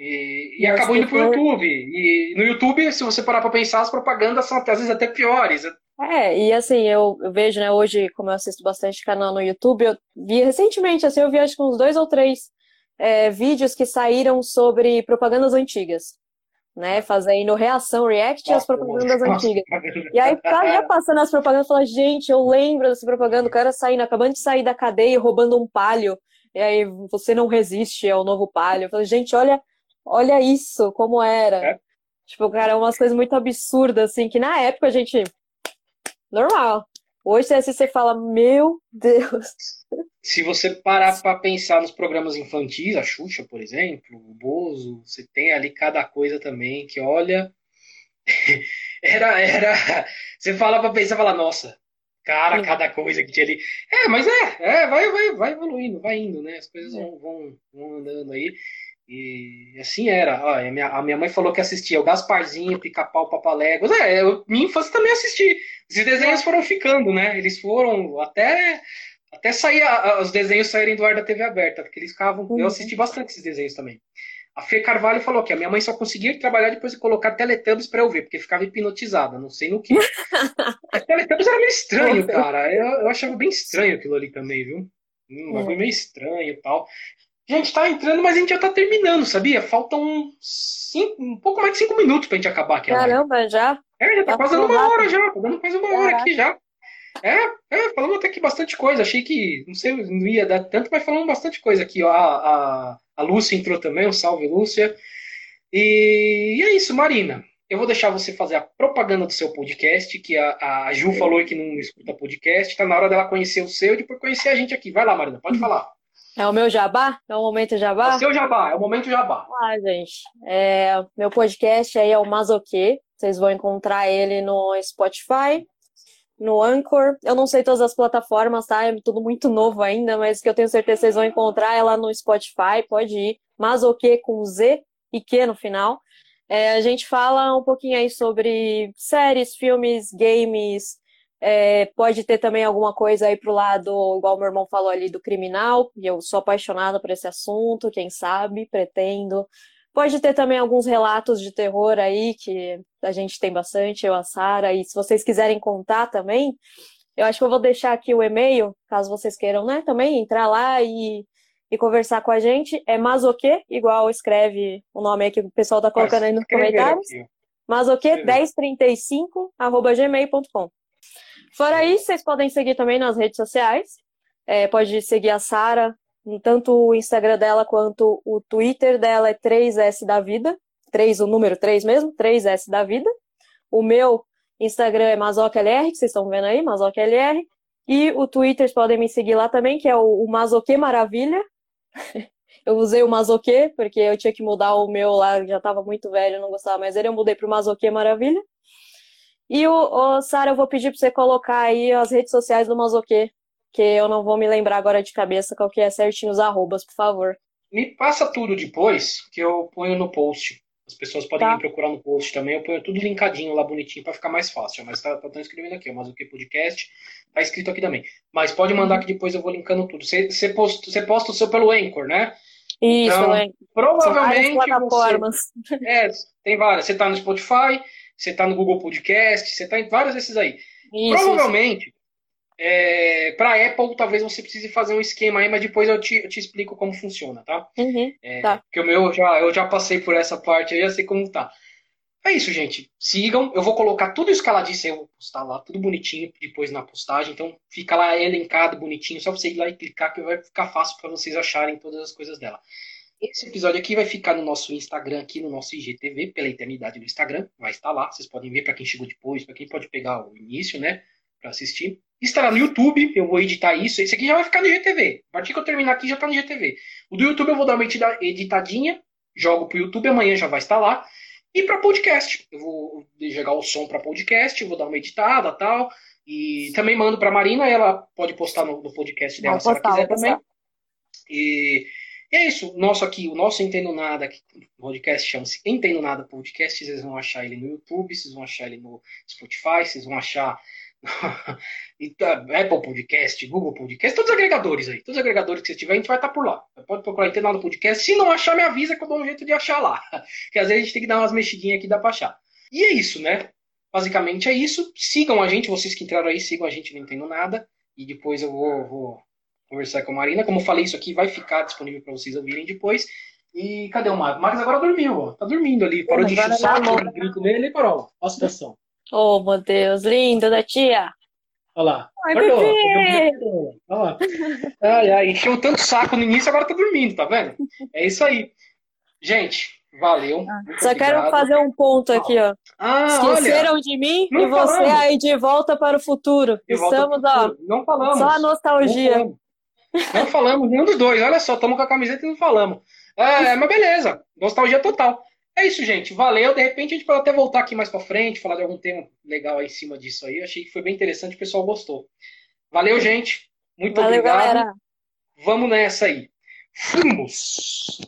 E, e acabou indo pro YouTube. E no YouTube, se você parar para pensar, as propagandas são às vezes até piores. É, e assim, eu, eu, vejo, né, hoje, como eu assisto bastante canal no YouTube, eu vi recentemente, assim, eu vi acho que uns dois ou três é, vídeos que saíram sobre propagandas antigas. Né, fazendo reação, react às propagandas nossa, antigas. E aí, ia passando as propagandas, eu falava, gente, eu lembro dessa propaganda, o cara saindo, acabando de sair da cadeia roubando um palio, e aí você não resiste ao novo palio. Eu falei, gente, olha olha isso, como era. É. Tipo, cara, umas coisas muito absurdas, assim, que na época a gente. Normal. Hoje, assim, você fala, meu Deus. Se você parar para pensar nos programas infantis, a Xuxa, por exemplo, o Bozo, você tem ali cada coisa também que, olha. (laughs) era, era. Você fala para pensar, fala, nossa, Cara, cada coisa que tinha ali. É, mas é, é vai, vai, vai evoluindo, vai indo, né? As coisas vão, vão, vão andando aí. E assim era. Ó, a, minha, a minha mãe falou que assistia o Gasparzinho, Pica-Pau, Papaléguas. É, eu, minha infância também assisti. Esses desenhos foram ficando, né? Eles foram até até sair os desenhos saírem do ar da TV aberta, porque eles ficavam. Uhum. Eu assisti bastante esses desenhos também. A Fê Carvalho falou que a minha mãe só conseguia trabalhar depois de colocar Teletubbies pra eu ver, porque ficava hipnotizada, não sei no que. a (laughs) Teletubbies era meio estranho, cara. Eu, eu achava bem estranho aquilo ali também, viu? Um bagulho é. meio estranho e tal. Gente, tá entrando, mas a gente já tá terminando, sabia? Faltam cinco, um pouco mais de cinco minutos pra gente acabar aqui. Caramba, já? É, já tá, tá quase uma hora já. Tá dando quase uma hora aqui já. É, é, falamos até que bastante coisa. Achei que, não sei, não ia dar tanto, mas falamos bastante coisa aqui. Ó, a, a, a Lúcia entrou também, um salve, Lúcia. E, e, é isso, Marina. Eu vou deixar você fazer a propaganda do seu podcast, que a, a Ju falou que não escuta podcast. Tá na hora dela conhecer o seu e depois conhecer a gente aqui. Vai lá, Marina, pode falar. É o meu jabá? É o momento jabá? É o seu jabá, é o momento jabá. Ah, gente. É, meu podcast aí é o Mazoque. Vocês vão encontrar ele no Spotify, no Anchor. Eu não sei todas as plataformas, tá? É tudo muito novo ainda, mas que eu tenho certeza que vocês vão encontrar ela no Spotify, pode ir. Mas o que com Z e que no final. É, a gente fala um pouquinho aí sobre séries, filmes, games. É, pode ter também alguma coisa aí pro lado, igual meu irmão falou ali, do criminal, e eu sou apaixonada por esse assunto, quem sabe, pretendo. Pode ter também alguns relatos de terror aí, que a gente tem bastante, eu, a Sara, e se vocês quiserem contar também, eu acho que eu vou deixar aqui o e-mail, caso vocês queiram, né, também entrar lá e, e conversar com a gente. É masoque, igual escreve o nome aí que o pessoal tá colocando aí nos comentários. Masoque1035, arroba gmail.com. Fora isso, vocês podem seguir também nas redes sociais. É, pode seguir a Sara tanto o Instagram dela quanto o Twitter dela é 3S da vida. 3, o número 3 mesmo, 3S da vida. O meu Instagram é MazocaLR, que vocês estão vendo aí, MazocaLR. E o Twitter, vocês podem me seguir lá também, que é o, o Mazoque Maravilha. (laughs) eu usei o Mazoque, porque eu tinha que mudar o meu lá, já estava muito velho, não gostava mais dele, eu mudei para o Mazoque Maravilha. E o, o Sara, eu vou pedir para você colocar aí as redes sociais do Mazoque, que eu não vou me lembrar agora de cabeça qual que é certinho os arrobas, por favor. Me passa tudo depois, que eu ponho no post. As pessoas podem tá. me procurar no post também, eu ponho tudo linkadinho lá bonitinho para ficar mais fácil. Mas tá, tá escrevendo aqui, mas o que podcast tá escrito aqui também. Mas pode mandar que depois eu vou linkando tudo. Você, posta, posta o seu pelo Anchor, né? Isso, então, é. Provavelmente plataformas. Você, (laughs) é, tem várias. Você tá no Spotify, você tá no Google Podcast, você tá em vários desses aí. Isso, provavelmente, isso. É, para Apple, talvez você precise fazer um esquema aí, mas depois eu te, eu te explico como funciona, tá? Uhum, é, tá. Porque o meu, eu já, eu já passei por essa parte, eu já sei como tá. É isso, gente. Sigam. Eu vou colocar tudo isso que ela disse, eu vou postar lá, tudo bonitinho depois na postagem. Então fica lá elencado, bonitinho. Só você ir lá e clicar que vai ficar fácil para vocês acharem todas as coisas dela. Esse episódio aqui vai ficar no nosso Instagram, aqui no nosso IGTV, pela eternidade do Instagram. Vai estar lá. Vocês podem ver para quem chegou depois, para quem pode pegar o início, né? Para assistir. Estará no YouTube, eu vou editar isso. Esse aqui já vai ficar no GTV. A partir que eu terminar aqui já está no GTV. O do YouTube eu vou dar uma editadinha, jogo pro YouTube, amanhã já vai estar lá. E para podcast, eu vou jogar o som para podcast, eu vou dar uma editada tal. E também mando para Marina, ela pode postar no, no podcast dela se ela quiser também. E, e, é isso, nosso aqui, o nosso Entendo Nada, o podcast chama-se Entendo Nada Podcast, vocês vão achar ele no YouTube, vocês vão achar ele no Spotify, vocês vão achar (laughs) Apple Podcast, Google Podcast, todos os agregadores aí, todos os agregadores que você tiver, a gente vai estar por lá. Pode procurar Internado Podcast. Se não achar, me avisa que eu dou um jeito de achar lá. (laughs) que às vezes a gente tem que dar umas mexidinhas aqui, dá pra achar. E é isso, né? Basicamente é isso. Sigam a gente, vocês que entraram aí, sigam a gente, não entendo nada. E depois eu vou, vou conversar com a Marina. Como eu falei, isso aqui vai ficar disponível para vocês ouvirem depois. E cadê o Marcos? O Marcos agora dormiu, ó. Tá dormindo ali. Parou de encher o saco, grito nele e parou. Olha a situação. Oh, meu Deus, lindo da tia. Olha lá. Ai, bebê. Olha lá. Ai, ai, encheu tanto saco no início, agora tá dormindo, tá vendo? É isso aí. Gente, valeu. Ah, só obrigado. quero fazer um ponto aqui, ó. Ah, Esqueceram olha, de mim e você falamos. aí de volta para o futuro. De Estamos, ó. Não falamos. Só a nostalgia. Não falamos, nenhum dos dois. Olha só, estamos com a camiseta e não falamos. É, mas beleza. Nostalgia total. É isso, gente. Valeu. De repente a gente pode até voltar aqui mais para frente, falar de algum tema legal aí em cima disso aí. Achei que foi bem interessante, o pessoal gostou. Valeu, gente. Muito Valeu, obrigado. galera. Vamos nessa aí. Fumos!